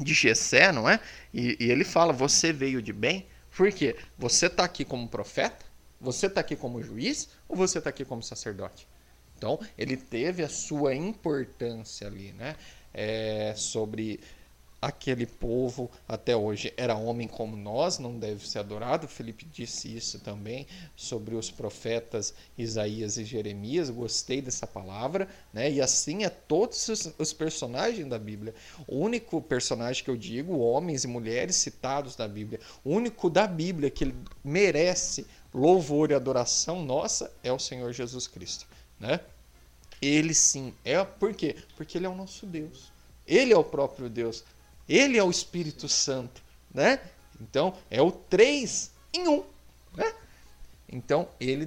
de Gessé, não é? E, e ele fala: Você veio de bem? Por quê? Você está aqui como profeta? Você está aqui como juiz? Ou você está aqui como sacerdote? Então, ele teve a sua importância ali, né? É, sobre aquele povo até hoje era homem como nós, não deve ser adorado. Felipe disse isso também sobre os profetas Isaías e Jeremias. Gostei dessa palavra, né? E assim é todos os, os personagens da Bíblia. O único personagem que eu digo, homens e mulheres citados na Bíblia, o único da Bíblia que merece louvor e adoração nossa é o Senhor Jesus Cristo, né? Ele sim é por quê? Porque ele é o nosso Deus. Ele é o próprio Deus. Ele é o Espírito Santo, né? Então, é o três em um, né? Então, ele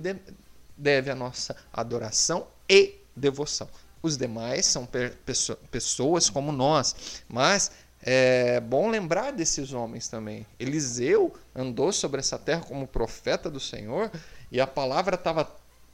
deve a nossa adoração e devoção. Os demais são pessoas como nós, mas é bom lembrar desses homens também. Eliseu andou sobre essa terra como profeta do Senhor e a palavra estava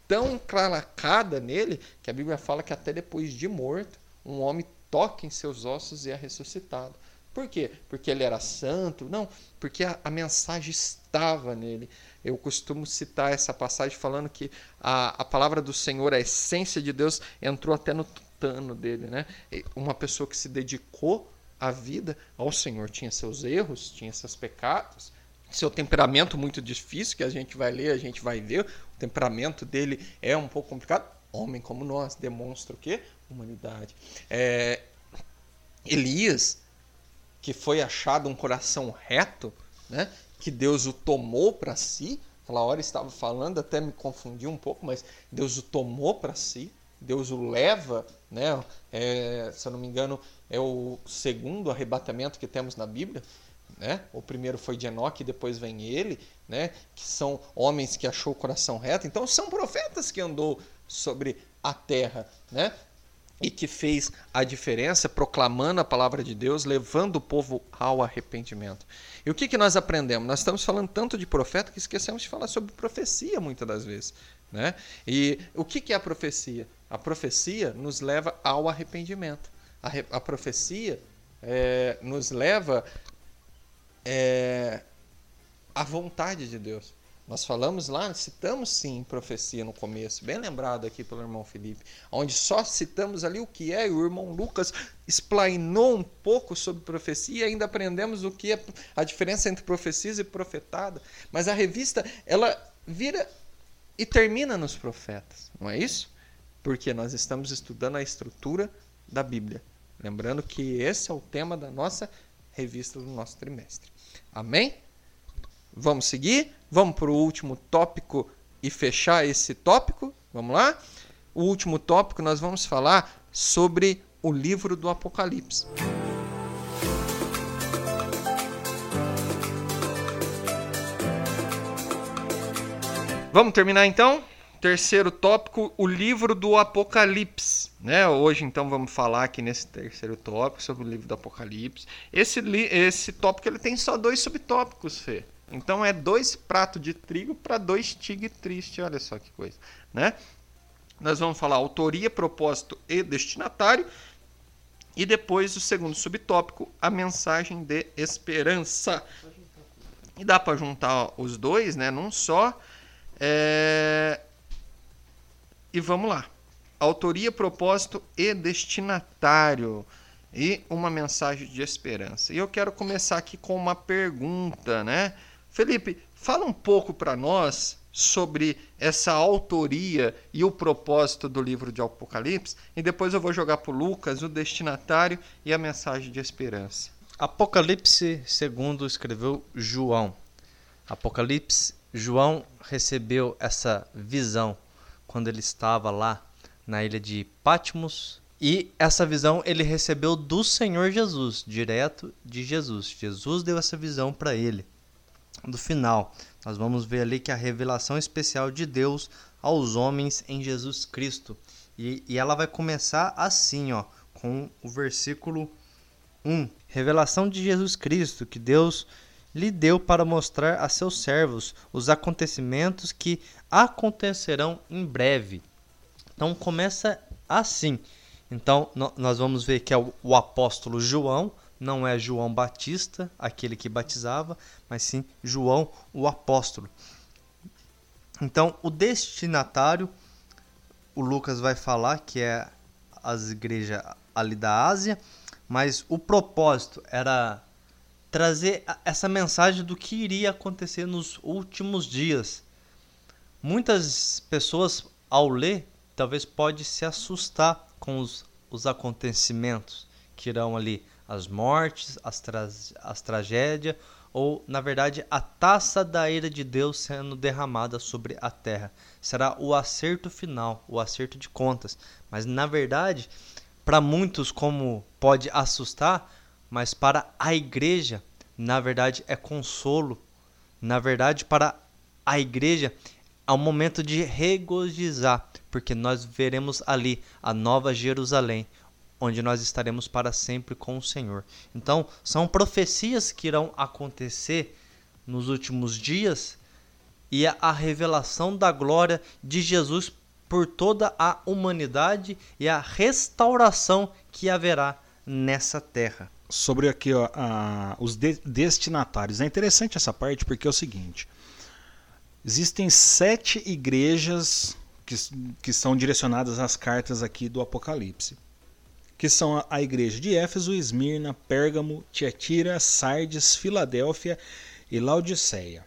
tão enclaracada nele que a Bíblia fala que até depois de morto, um homem toca em seus ossos e é ressuscitado. Por quê? Porque ele era santo? Não, porque a, a, mensagem estava nele. Eu costumo citar essa passagem falando que a, a palavra do Senhor, a essência de Deus, entrou até no tutano dele. Né? Uma pessoa que se dedicou à vida ao Senhor tinha seus erros, tinha seus pecados, seu temperamento muito difícil, que a gente vai ler, a gente vai ver. Temperamento dele é um pouco complicado. Homem como nós, demonstra o quê? Humanidade. É, Elias que foi achado um coração reto, né? que Deus o tomou para si. Aquela hora estava falando, até me confundi um pouco, mas Deus o tomou para si, Deus o leva, né? É, se eu não me engano, é o segundo arrebatamento que temos na Bíblia. Né? O primeiro foi de Enoque, depois vem ele, né? que são homens que achou o coração reto. Então são profetas que andou sobre a terra, né? e que fez a diferença proclamando a palavra de Deus, levando o povo ao arrependimento. E o que, que nós aprendemos? Nós estamos falando tanto de profeta que esquecemos de falar sobre profecia muitas das vezes. Né? E o que, que é a profecia? A profecia nos leva ao arrependimento. A, a profecia é, nos leva é, à vontade de Deus. Nós falamos lá, citamos sim profecia no começo, bem lembrado aqui pelo irmão Felipe, onde só citamos ali o que é, e o irmão Lucas explainou um pouco sobre profecia e ainda aprendemos o que é a diferença entre profecias e profetada. Mas a revista, ela vira e termina nos profetas, não é isso? Porque nós estamos estudando a estrutura da Bíblia. Lembrando que esse é o tema da nossa revista do nosso trimestre. Amém? Vamos seguir? Vamos para o último tópico e fechar esse tópico? Vamos lá? O último tópico nós vamos falar sobre o livro do Apocalipse. Vamos terminar então? Terceiro tópico, o livro do Apocalipse. Né? Hoje, então, vamos falar aqui nesse terceiro tópico sobre o livro do Apocalipse. Esse, esse tópico ele tem só dois subtópicos, Fê. Então é dois pratos de trigo para dois tigre triste, olha só que coisa, né? Nós vamos falar autoria, propósito e destinatário. E depois o segundo subtópico, a mensagem de esperança. E dá para juntar os dois, né, num só. É... E vamos lá. Autoria, propósito e destinatário. e uma mensagem de esperança. E eu quero começar aqui com uma pergunta, né? Felipe, fala um pouco para nós sobre essa autoria e o propósito do livro de Apocalipse, e depois eu vou jogar para o Lucas, o destinatário e a mensagem de esperança. Apocalipse, segundo escreveu João. Apocalipse, João recebeu essa visão quando ele estava lá na ilha de Patmos, e essa visão ele recebeu do Senhor Jesus, direto de Jesus. Jesus deu essa visão para ele. No final, nós vamos ver ali que a revelação especial de Deus aos homens em Jesus Cristo. E, e ela vai começar assim, ó, com o versículo 1. Revelação de Jesus Cristo, que Deus lhe deu para mostrar a seus servos os acontecimentos que acontecerão em breve. Então começa assim. Então nós vamos ver que é o apóstolo João, não é João Batista, aquele que batizava, mas sim João, o apóstolo. Então, o destinatário, o Lucas vai falar que é as igrejas ali da Ásia, mas o propósito era trazer essa mensagem do que iria acontecer nos últimos dias. Muitas pessoas, ao ler, talvez pode se assustar com os, os acontecimentos que irão ali as mortes, as, tra as tragédias, ou, na verdade, a taça da ira de Deus sendo derramada sobre a terra. Será o acerto final, o acerto de contas. Mas, na verdade, para muitos, como pode assustar, mas para a igreja, na verdade, é consolo. Na verdade, para a igreja, é um momento de regozijar, porque nós veremos ali a nova Jerusalém, onde nós estaremos para sempre com o Senhor. Então, são profecias que irão acontecer nos últimos dias e a revelação da glória de Jesus por toda a humanidade e a restauração que haverá nessa terra. Sobre aqui ó, a, os de, destinatários. É interessante essa parte porque é o seguinte: existem sete igrejas que, que são direcionadas às cartas aqui do Apocalipse que são a igreja de Éfeso, Esmirna, Pérgamo, Tiatira, Sardes, Filadélfia e Laodiceia.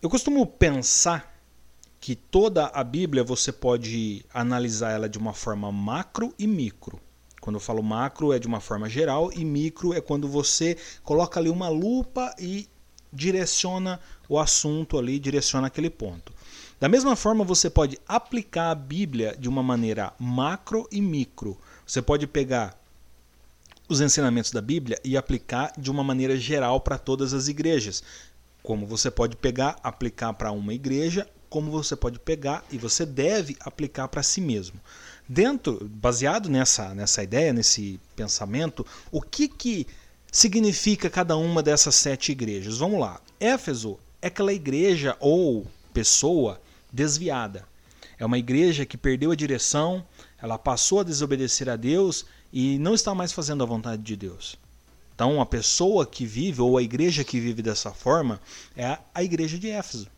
Eu costumo pensar que toda a Bíblia você pode analisar ela de uma forma macro e micro. Quando eu falo macro é de uma forma geral e micro é quando você coloca ali uma lupa e direciona o assunto ali, direciona aquele ponto. Da mesma forma, você pode aplicar a Bíblia de uma maneira macro e micro. Você pode pegar os ensinamentos da Bíblia e aplicar de uma maneira geral para todas as igrejas. Como você pode pegar, aplicar para uma igreja, como você pode pegar e você deve aplicar para si mesmo. Dentro, baseado nessa, nessa ideia, nesse pensamento, o que, que significa cada uma dessas sete igrejas? Vamos lá. Éfeso é aquela igreja ou pessoa desviada. É uma igreja que perdeu a direção, ela passou a desobedecer a Deus e não está mais fazendo a vontade de Deus. Então, a pessoa que vive, ou a igreja que vive dessa forma, é a igreja de Éfeso.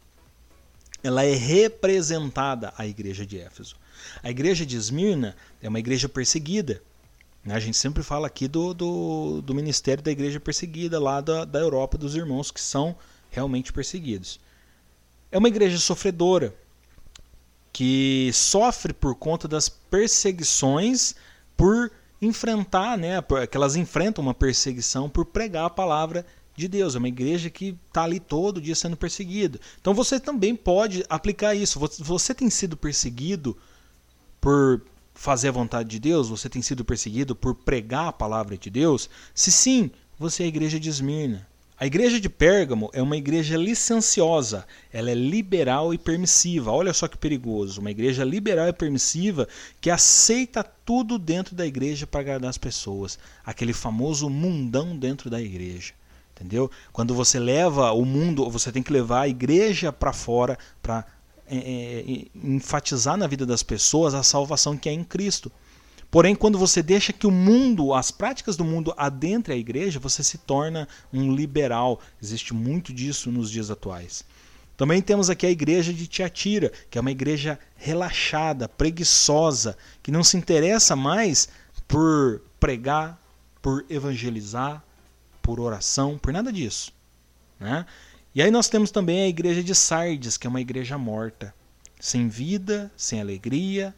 Ela é representada, a igreja de Éfeso. A igreja de Esmirna é uma igreja perseguida. A gente sempre fala aqui do, do, do ministério da igreja perseguida, lá da, da Europa, dos irmãos que são realmente perseguidos. É uma igreja sofredora, que sofre por conta das perseguições por enfrentar, né, que elas enfrentam uma perseguição por pregar a palavra de Deus. É uma igreja que está ali todo dia sendo perseguida. Então você também pode aplicar isso. Você tem sido perseguido por fazer a vontade de Deus? Você tem sido perseguido por pregar a palavra de Deus? Se sim, você é a igreja de Esmirna. A igreja de Pérgamo é uma igreja licenciosa, ela é liberal e permissiva. Olha só que perigoso, uma igreja liberal e permissiva que aceita tudo dentro da igreja para agradar as pessoas, aquele famoso mundão dentro da igreja. Entendeu? Quando você leva o mundo, você tem que levar a igreja para fora para é, é, enfatizar na vida das pessoas a salvação que é em Cristo. Porém, quando você deixa que o mundo, as práticas do mundo adentre a igreja, você se torna um liberal. Existe muito disso nos dias atuais. Também temos aqui a igreja de Tiatira, que é uma igreja relaxada, preguiçosa, que não se interessa mais por pregar, por evangelizar, por oração, por nada disso. Né? E aí nós temos também a igreja de Sardes, que é uma igreja morta, sem vida, sem alegria,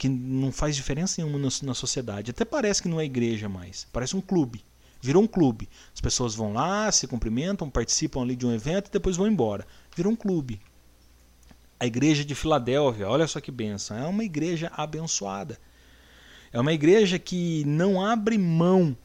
que não faz diferença nenhuma na sociedade. Até parece que não é igreja mais, parece um clube. Virou um clube. As pessoas vão lá, se cumprimentam, participam ali de um evento e depois vão embora. Virou um clube. A igreja de Filadélfia, olha só que benção, é uma igreja abençoada. É uma igreja que não abre mão,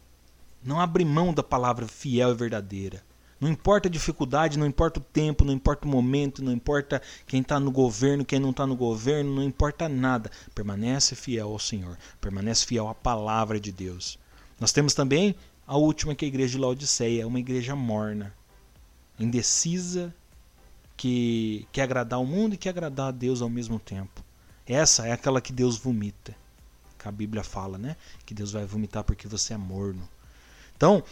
não abre mão da palavra fiel e verdadeira. Não importa a dificuldade, não importa o tempo, não importa o momento, não importa quem está no governo, quem não está no governo, não importa nada. Permanece fiel ao Senhor, permanece fiel à palavra de Deus. Nós temos também a última, que é a igreja de Laodiceia, é uma igreja morna, indecisa, que quer agradar o mundo e quer agradar a Deus ao mesmo tempo. Essa é aquela que Deus vomita. Que a Bíblia fala, né? Que Deus vai vomitar porque você é morno. Então,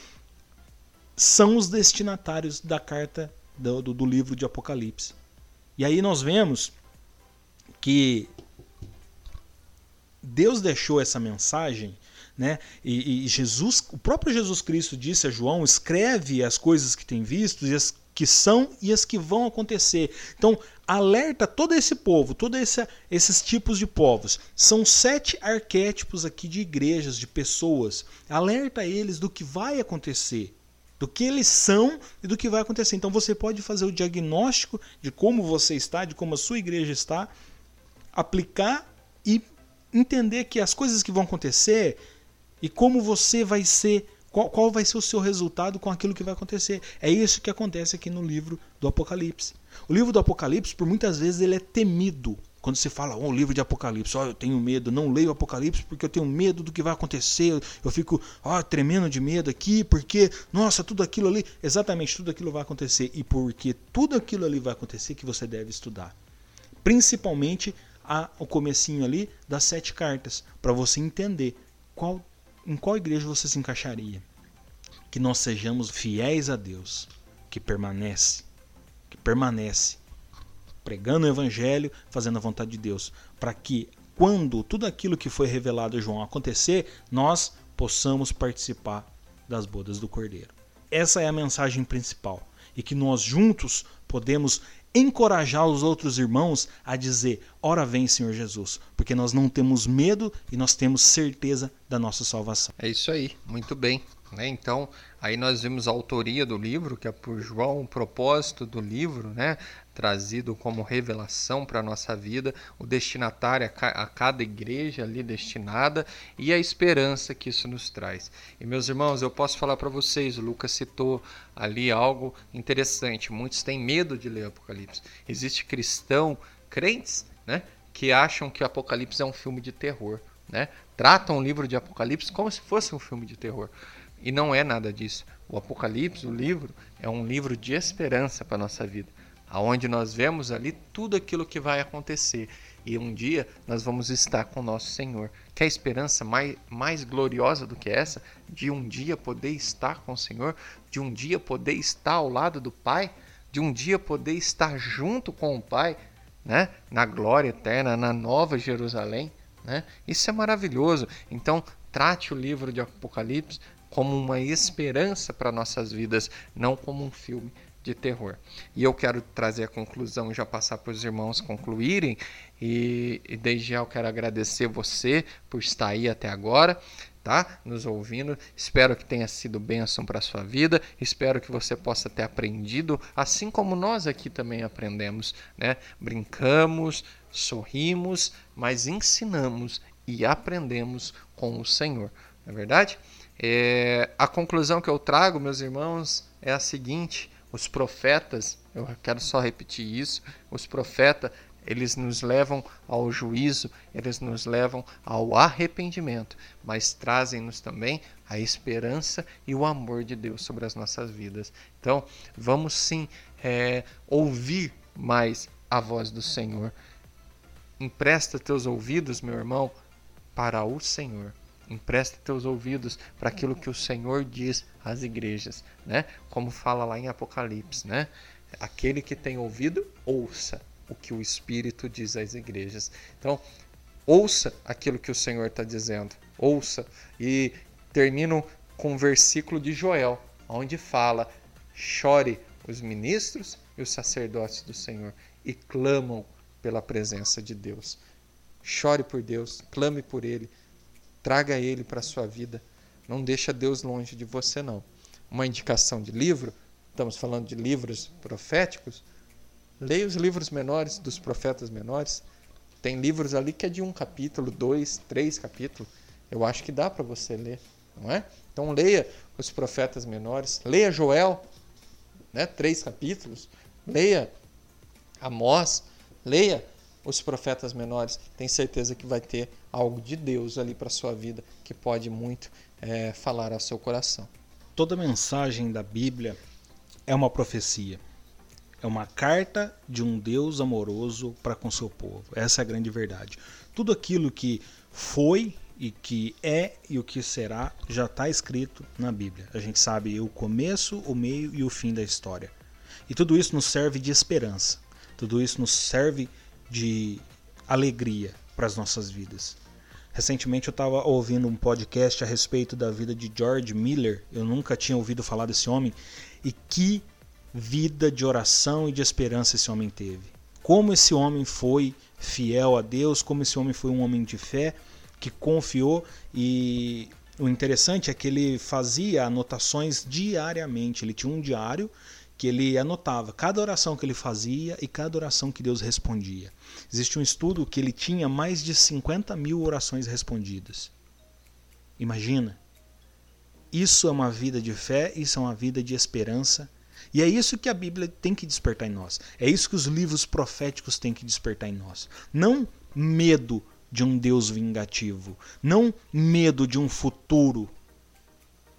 são os destinatários da carta do, do, do livro de Apocalipse. E aí nós vemos que Deus deixou essa mensagem né? E, e, Jesus, o próprio Jesus Cristo disse a João: escreve as coisas que tem visto e as que são e as que vão acontecer. Então, alerta todo esse povo, todos esse, esses tipos de povos. São sete arquétipos aqui de igrejas, de pessoas. Alerta eles do que vai acontecer, do que eles são e do que vai acontecer. Então, você pode fazer o diagnóstico de como você está, de como a sua igreja está, aplicar e entender que as coisas que vão acontecer e como você vai ser qual, qual vai ser o seu resultado com aquilo que vai acontecer? É isso que acontece aqui no livro do Apocalipse. O livro do Apocalipse, por muitas vezes, ele é temido. Quando se fala, oh, o livro de Apocalipse, oh, eu tenho medo, não leio Apocalipse porque eu tenho medo do que vai acontecer, eu fico oh, tremendo de medo aqui, porque, nossa, tudo aquilo ali, exatamente tudo aquilo vai acontecer. E porque tudo aquilo ali vai acontecer que você deve estudar. Principalmente a, o comecinho ali das sete cartas, para você entender qual em qual igreja você se encaixaria? Que nós sejamos fiéis a Deus, que permanece, que permanece pregando o evangelho, fazendo a vontade de Deus, para que quando tudo aquilo que foi revelado a João acontecer, nós possamos participar das bodas do Cordeiro. Essa é a mensagem principal e que nós juntos podemos encorajar os outros irmãos a dizer: Ora vem, Senhor Jesus, porque nós não temos medo e nós temos certeza da nossa salvação. É isso aí, muito bem. Né? Então, aí nós vimos a autoria do livro, que é por João, o propósito do livro, né? Trazido como revelação para a nossa vida, o destinatário a cada igreja ali destinada e a esperança que isso nos traz. E meus irmãos, eu posso falar para vocês, o Lucas citou ali algo interessante. Muitos têm medo de ler Apocalipse. Existe cristão, crentes, né, que acham que Apocalipse é um filme de terror, né? Tratam o livro de Apocalipse como se fosse um filme de terror. E não é nada disso. O Apocalipse, o livro, é um livro de esperança para a nossa vida, aonde nós vemos ali tudo aquilo que vai acontecer. E um dia nós vamos estar com nosso Senhor. Quer esperança mais, mais gloriosa do que essa? De um dia poder estar com o Senhor? De um dia poder estar ao lado do Pai? De um dia poder estar junto com o Pai? Né? Na glória eterna, na nova Jerusalém? Né? Isso é maravilhoso. Então, trate o livro de Apocalipse como uma esperança para nossas vidas, não como um filme de terror. E eu quero trazer a conclusão já passar para os irmãos concluírem. E, e desde já eu quero agradecer você por estar aí até agora, tá? Nos ouvindo. Espero que tenha sido bênção para a sua vida. Espero que você possa ter aprendido, assim como nós aqui também aprendemos, né? Brincamos, sorrimos, mas ensinamos e aprendemos com o Senhor. Não é verdade? É, a conclusão que eu trago, meus irmãos, é a seguinte: os profetas, eu quero só repetir isso, os profetas, eles nos levam ao juízo, eles nos levam ao arrependimento, mas trazem-nos também a esperança e o amor de Deus sobre as nossas vidas. Então, vamos sim é, ouvir mais a voz do Senhor. Empresta teus ouvidos, meu irmão, para o Senhor Empresta teus ouvidos para aquilo que o Senhor diz às igrejas, né? Como fala lá em Apocalipse, né? Aquele que tem ouvido, ouça o que o Espírito diz às igrejas. Então, ouça aquilo que o Senhor está dizendo, ouça. E termino com um versículo de Joel, onde fala: chore os ministros e os sacerdotes do Senhor e clamam pela presença de Deus. Chore por Deus, clame por Ele, traga Ele para a sua vida. Não deixa Deus longe de você, não. Uma indicação de livro, estamos falando de livros proféticos, leia os livros menores dos profetas menores. Tem livros ali que é de um capítulo, dois, três capítulos. Eu acho que dá para você ler, não é? Então leia os profetas menores, leia Joel, né? três capítulos, leia Amós, leia os profetas menores, tem certeza que vai ter algo de Deus ali para sua vida que pode muito é, falar ao seu coração. Toda mensagem da Bíblia é uma profecia. É uma carta de um Deus amoroso para com seu povo. Essa é a grande verdade. Tudo aquilo que foi e que é e o que será já está escrito na Bíblia. A gente sabe o começo, o meio e o fim da história. E tudo isso nos serve de esperança. Tudo isso nos serve de alegria para as nossas vidas. Recentemente eu estava ouvindo um podcast a respeito da vida de George Miller. Eu nunca tinha ouvido falar desse homem. E que vida de oração e de esperança esse homem teve. Como esse homem foi fiel a Deus, como esse homem foi um homem de fé que confiou e o interessante é que ele fazia anotações diariamente. Ele tinha um diário que ele anotava cada oração que ele fazia e cada oração que Deus respondia. Existe um estudo que ele tinha mais de 50 mil orações respondidas. Imagina. Isso é uma vida de fé, isso é uma vida de esperança. E é isso que a Bíblia tem que despertar em nós. É isso que os livros proféticos têm que despertar em nós. Não medo de um Deus vingativo. Não medo de um futuro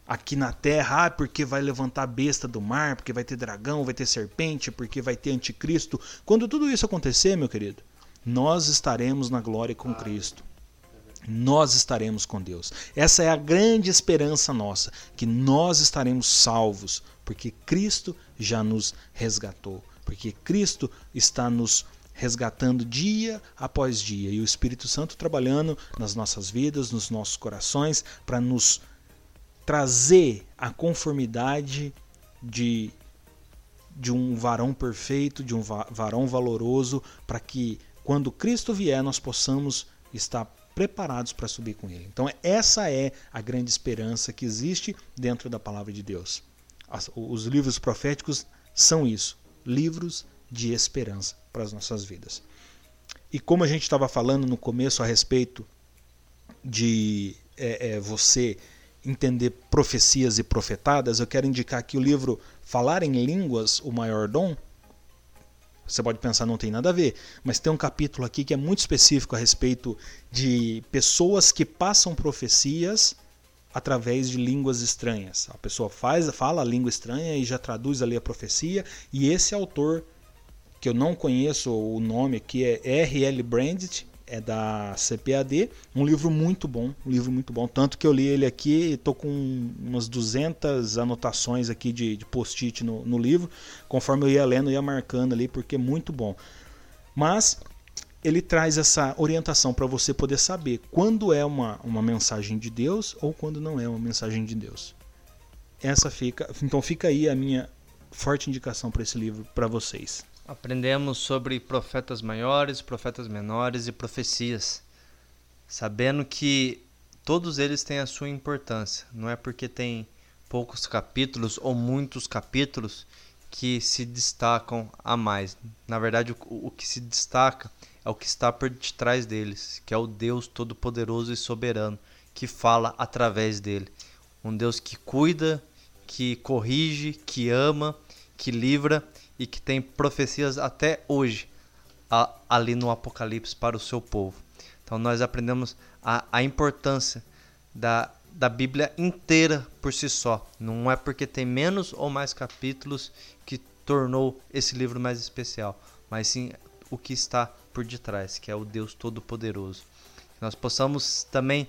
aqui na Terra, ah, porque vai levantar a besta do mar, porque vai ter dragão, vai ter serpente, porque vai ter anticristo. Quando tudo isso acontecer, meu querido, nós estaremos na glória com Cristo. Nós estaremos com Deus. Essa é a grande esperança nossa, que nós estaremos salvos, porque Cristo já nos resgatou, porque Cristo está nos resgatando dia após dia e o Espírito Santo trabalhando nas nossas vidas, nos nossos corações, para nos trazer a conformidade de, de um varão perfeito, de um varão valoroso, para que quando Cristo vier nós possamos estar preparados para subir com Ele. Então, essa é a grande esperança que existe dentro da palavra de Deus. Os livros proféticos são isso livros de esperança para as nossas vidas. E como a gente estava falando no começo a respeito de é, é, você entender profecias e profetadas, eu quero indicar aqui o livro Falar em Línguas, o Maior Dom. Você pode pensar, não tem nada a ver, mas tem um capítulo aqui que é muito específico a respeito de pessoas que passam profecias através de línguas estranhas. A pessoa faz, fala a língua estranha e já traduz ali a profecia, e esse autor, que eu não conheço o nome aqui, é R.L. Brandt, é da CPAD, um livro muito bom, um livro muito bom, tanto que eu li ele aqui e tô com umas 200 anotações aqui de, de post-it no, no, livro, conforme eu ia lendo, eu ia marcando ali, porque é muito bom. Mas ele traz essa orientação para você poder saber quando é uma, uma mensagem de Deus ou quando não é uma mensagem de Deus. Essa fica, então fica aí a minha forte indicação para esse livro para vocês. Aprendemos sobre profetas maiores, profetas menores e profecias, sabendo que todos eles têm a sua importância. Não é porque tem poucos capítulos ou muitos capítulos que se destacam a mais. Na verdade, o, o que se destaca é o que está por detrás deles, que é o Deus Todo-Poderoso e Soberano, que fala através dele. Um Deus que cuida, que corrige, que ama, que livra e que tem profecias até hoje a, ali no Apocalipse para o seu povo. Então nós aprendemos a, a importância da, da Bíblia inteira por si só. Não é porque tem menos ou mais capítulos que tornou esse livro mais especial, mas sim o que está por detrás, que é o Deus Todo-Poderoso. Nós possamos também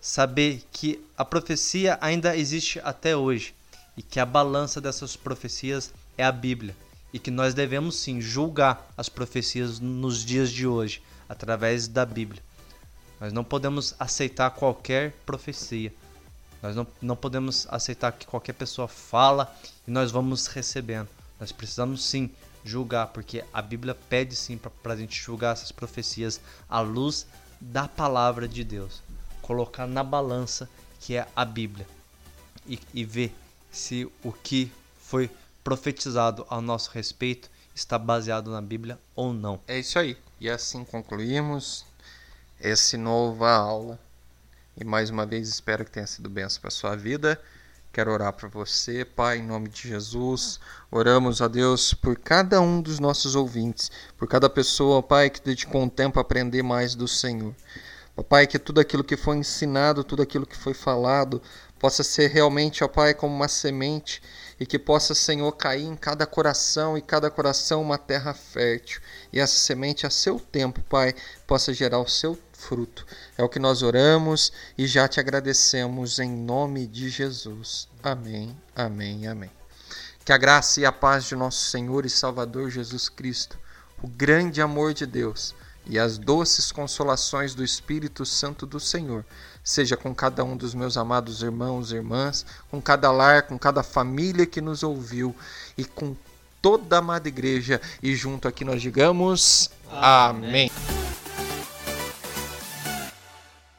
saber que a profecia ainda existe até hoje e que a balança dessas profecias é a Bíblia e que nós devemos sim julgar as profecias nos dias de hoje através da Bíblia. Nós não podemos aceitar qualquer profecia. Nós não, não podemos aceitar que qualquer pessoa fala e nós vamos recebendo. Nós precisamos sim julgar, porque a Bíblia pede sim para a gente julgar essas profecias à luz da palavra de Deus. Colocar na balança que é a Bíblia e, e ver se o que foi profetizado ao nosso respeito está baseado na Bíblia ou não. É isso aí. E assim concluímos essa nova aula. E mais uma vez espero que tenha sido benção para sua vida. Quero orar por você, Pai, em nome de Jesus. Oramos a Deus por cada um dos nossos ouvintes, por cada pessoa, Pai, que dedicou um tempo a aprender mais do Senhor. Pai, que tudo aquilo que foi ensinado, tudo aquilo que foi falado, possa ser realmente, ó Pai, como uma semente e que possa, Senhor, cair em cada coração e cada coração uma terra fértil. E essa semente, a seu tempo, Pai, possa gerar o seu fruto. É o que nós oramos e já te agradecemos em nome de Jesus. Amém, amém, amém. Que a graça e a paz de nosso Senhor e Salvador Jesus Cristo, o grande amor de Deus e as doces consolações do Espírito Santo do Senhor seja com cada um dos meus amados irmãos e irmãs, com cada lar, com cada família que nos ouviu e com toda a amada igreja. E junto aqui nós digamos: Amém. Amém.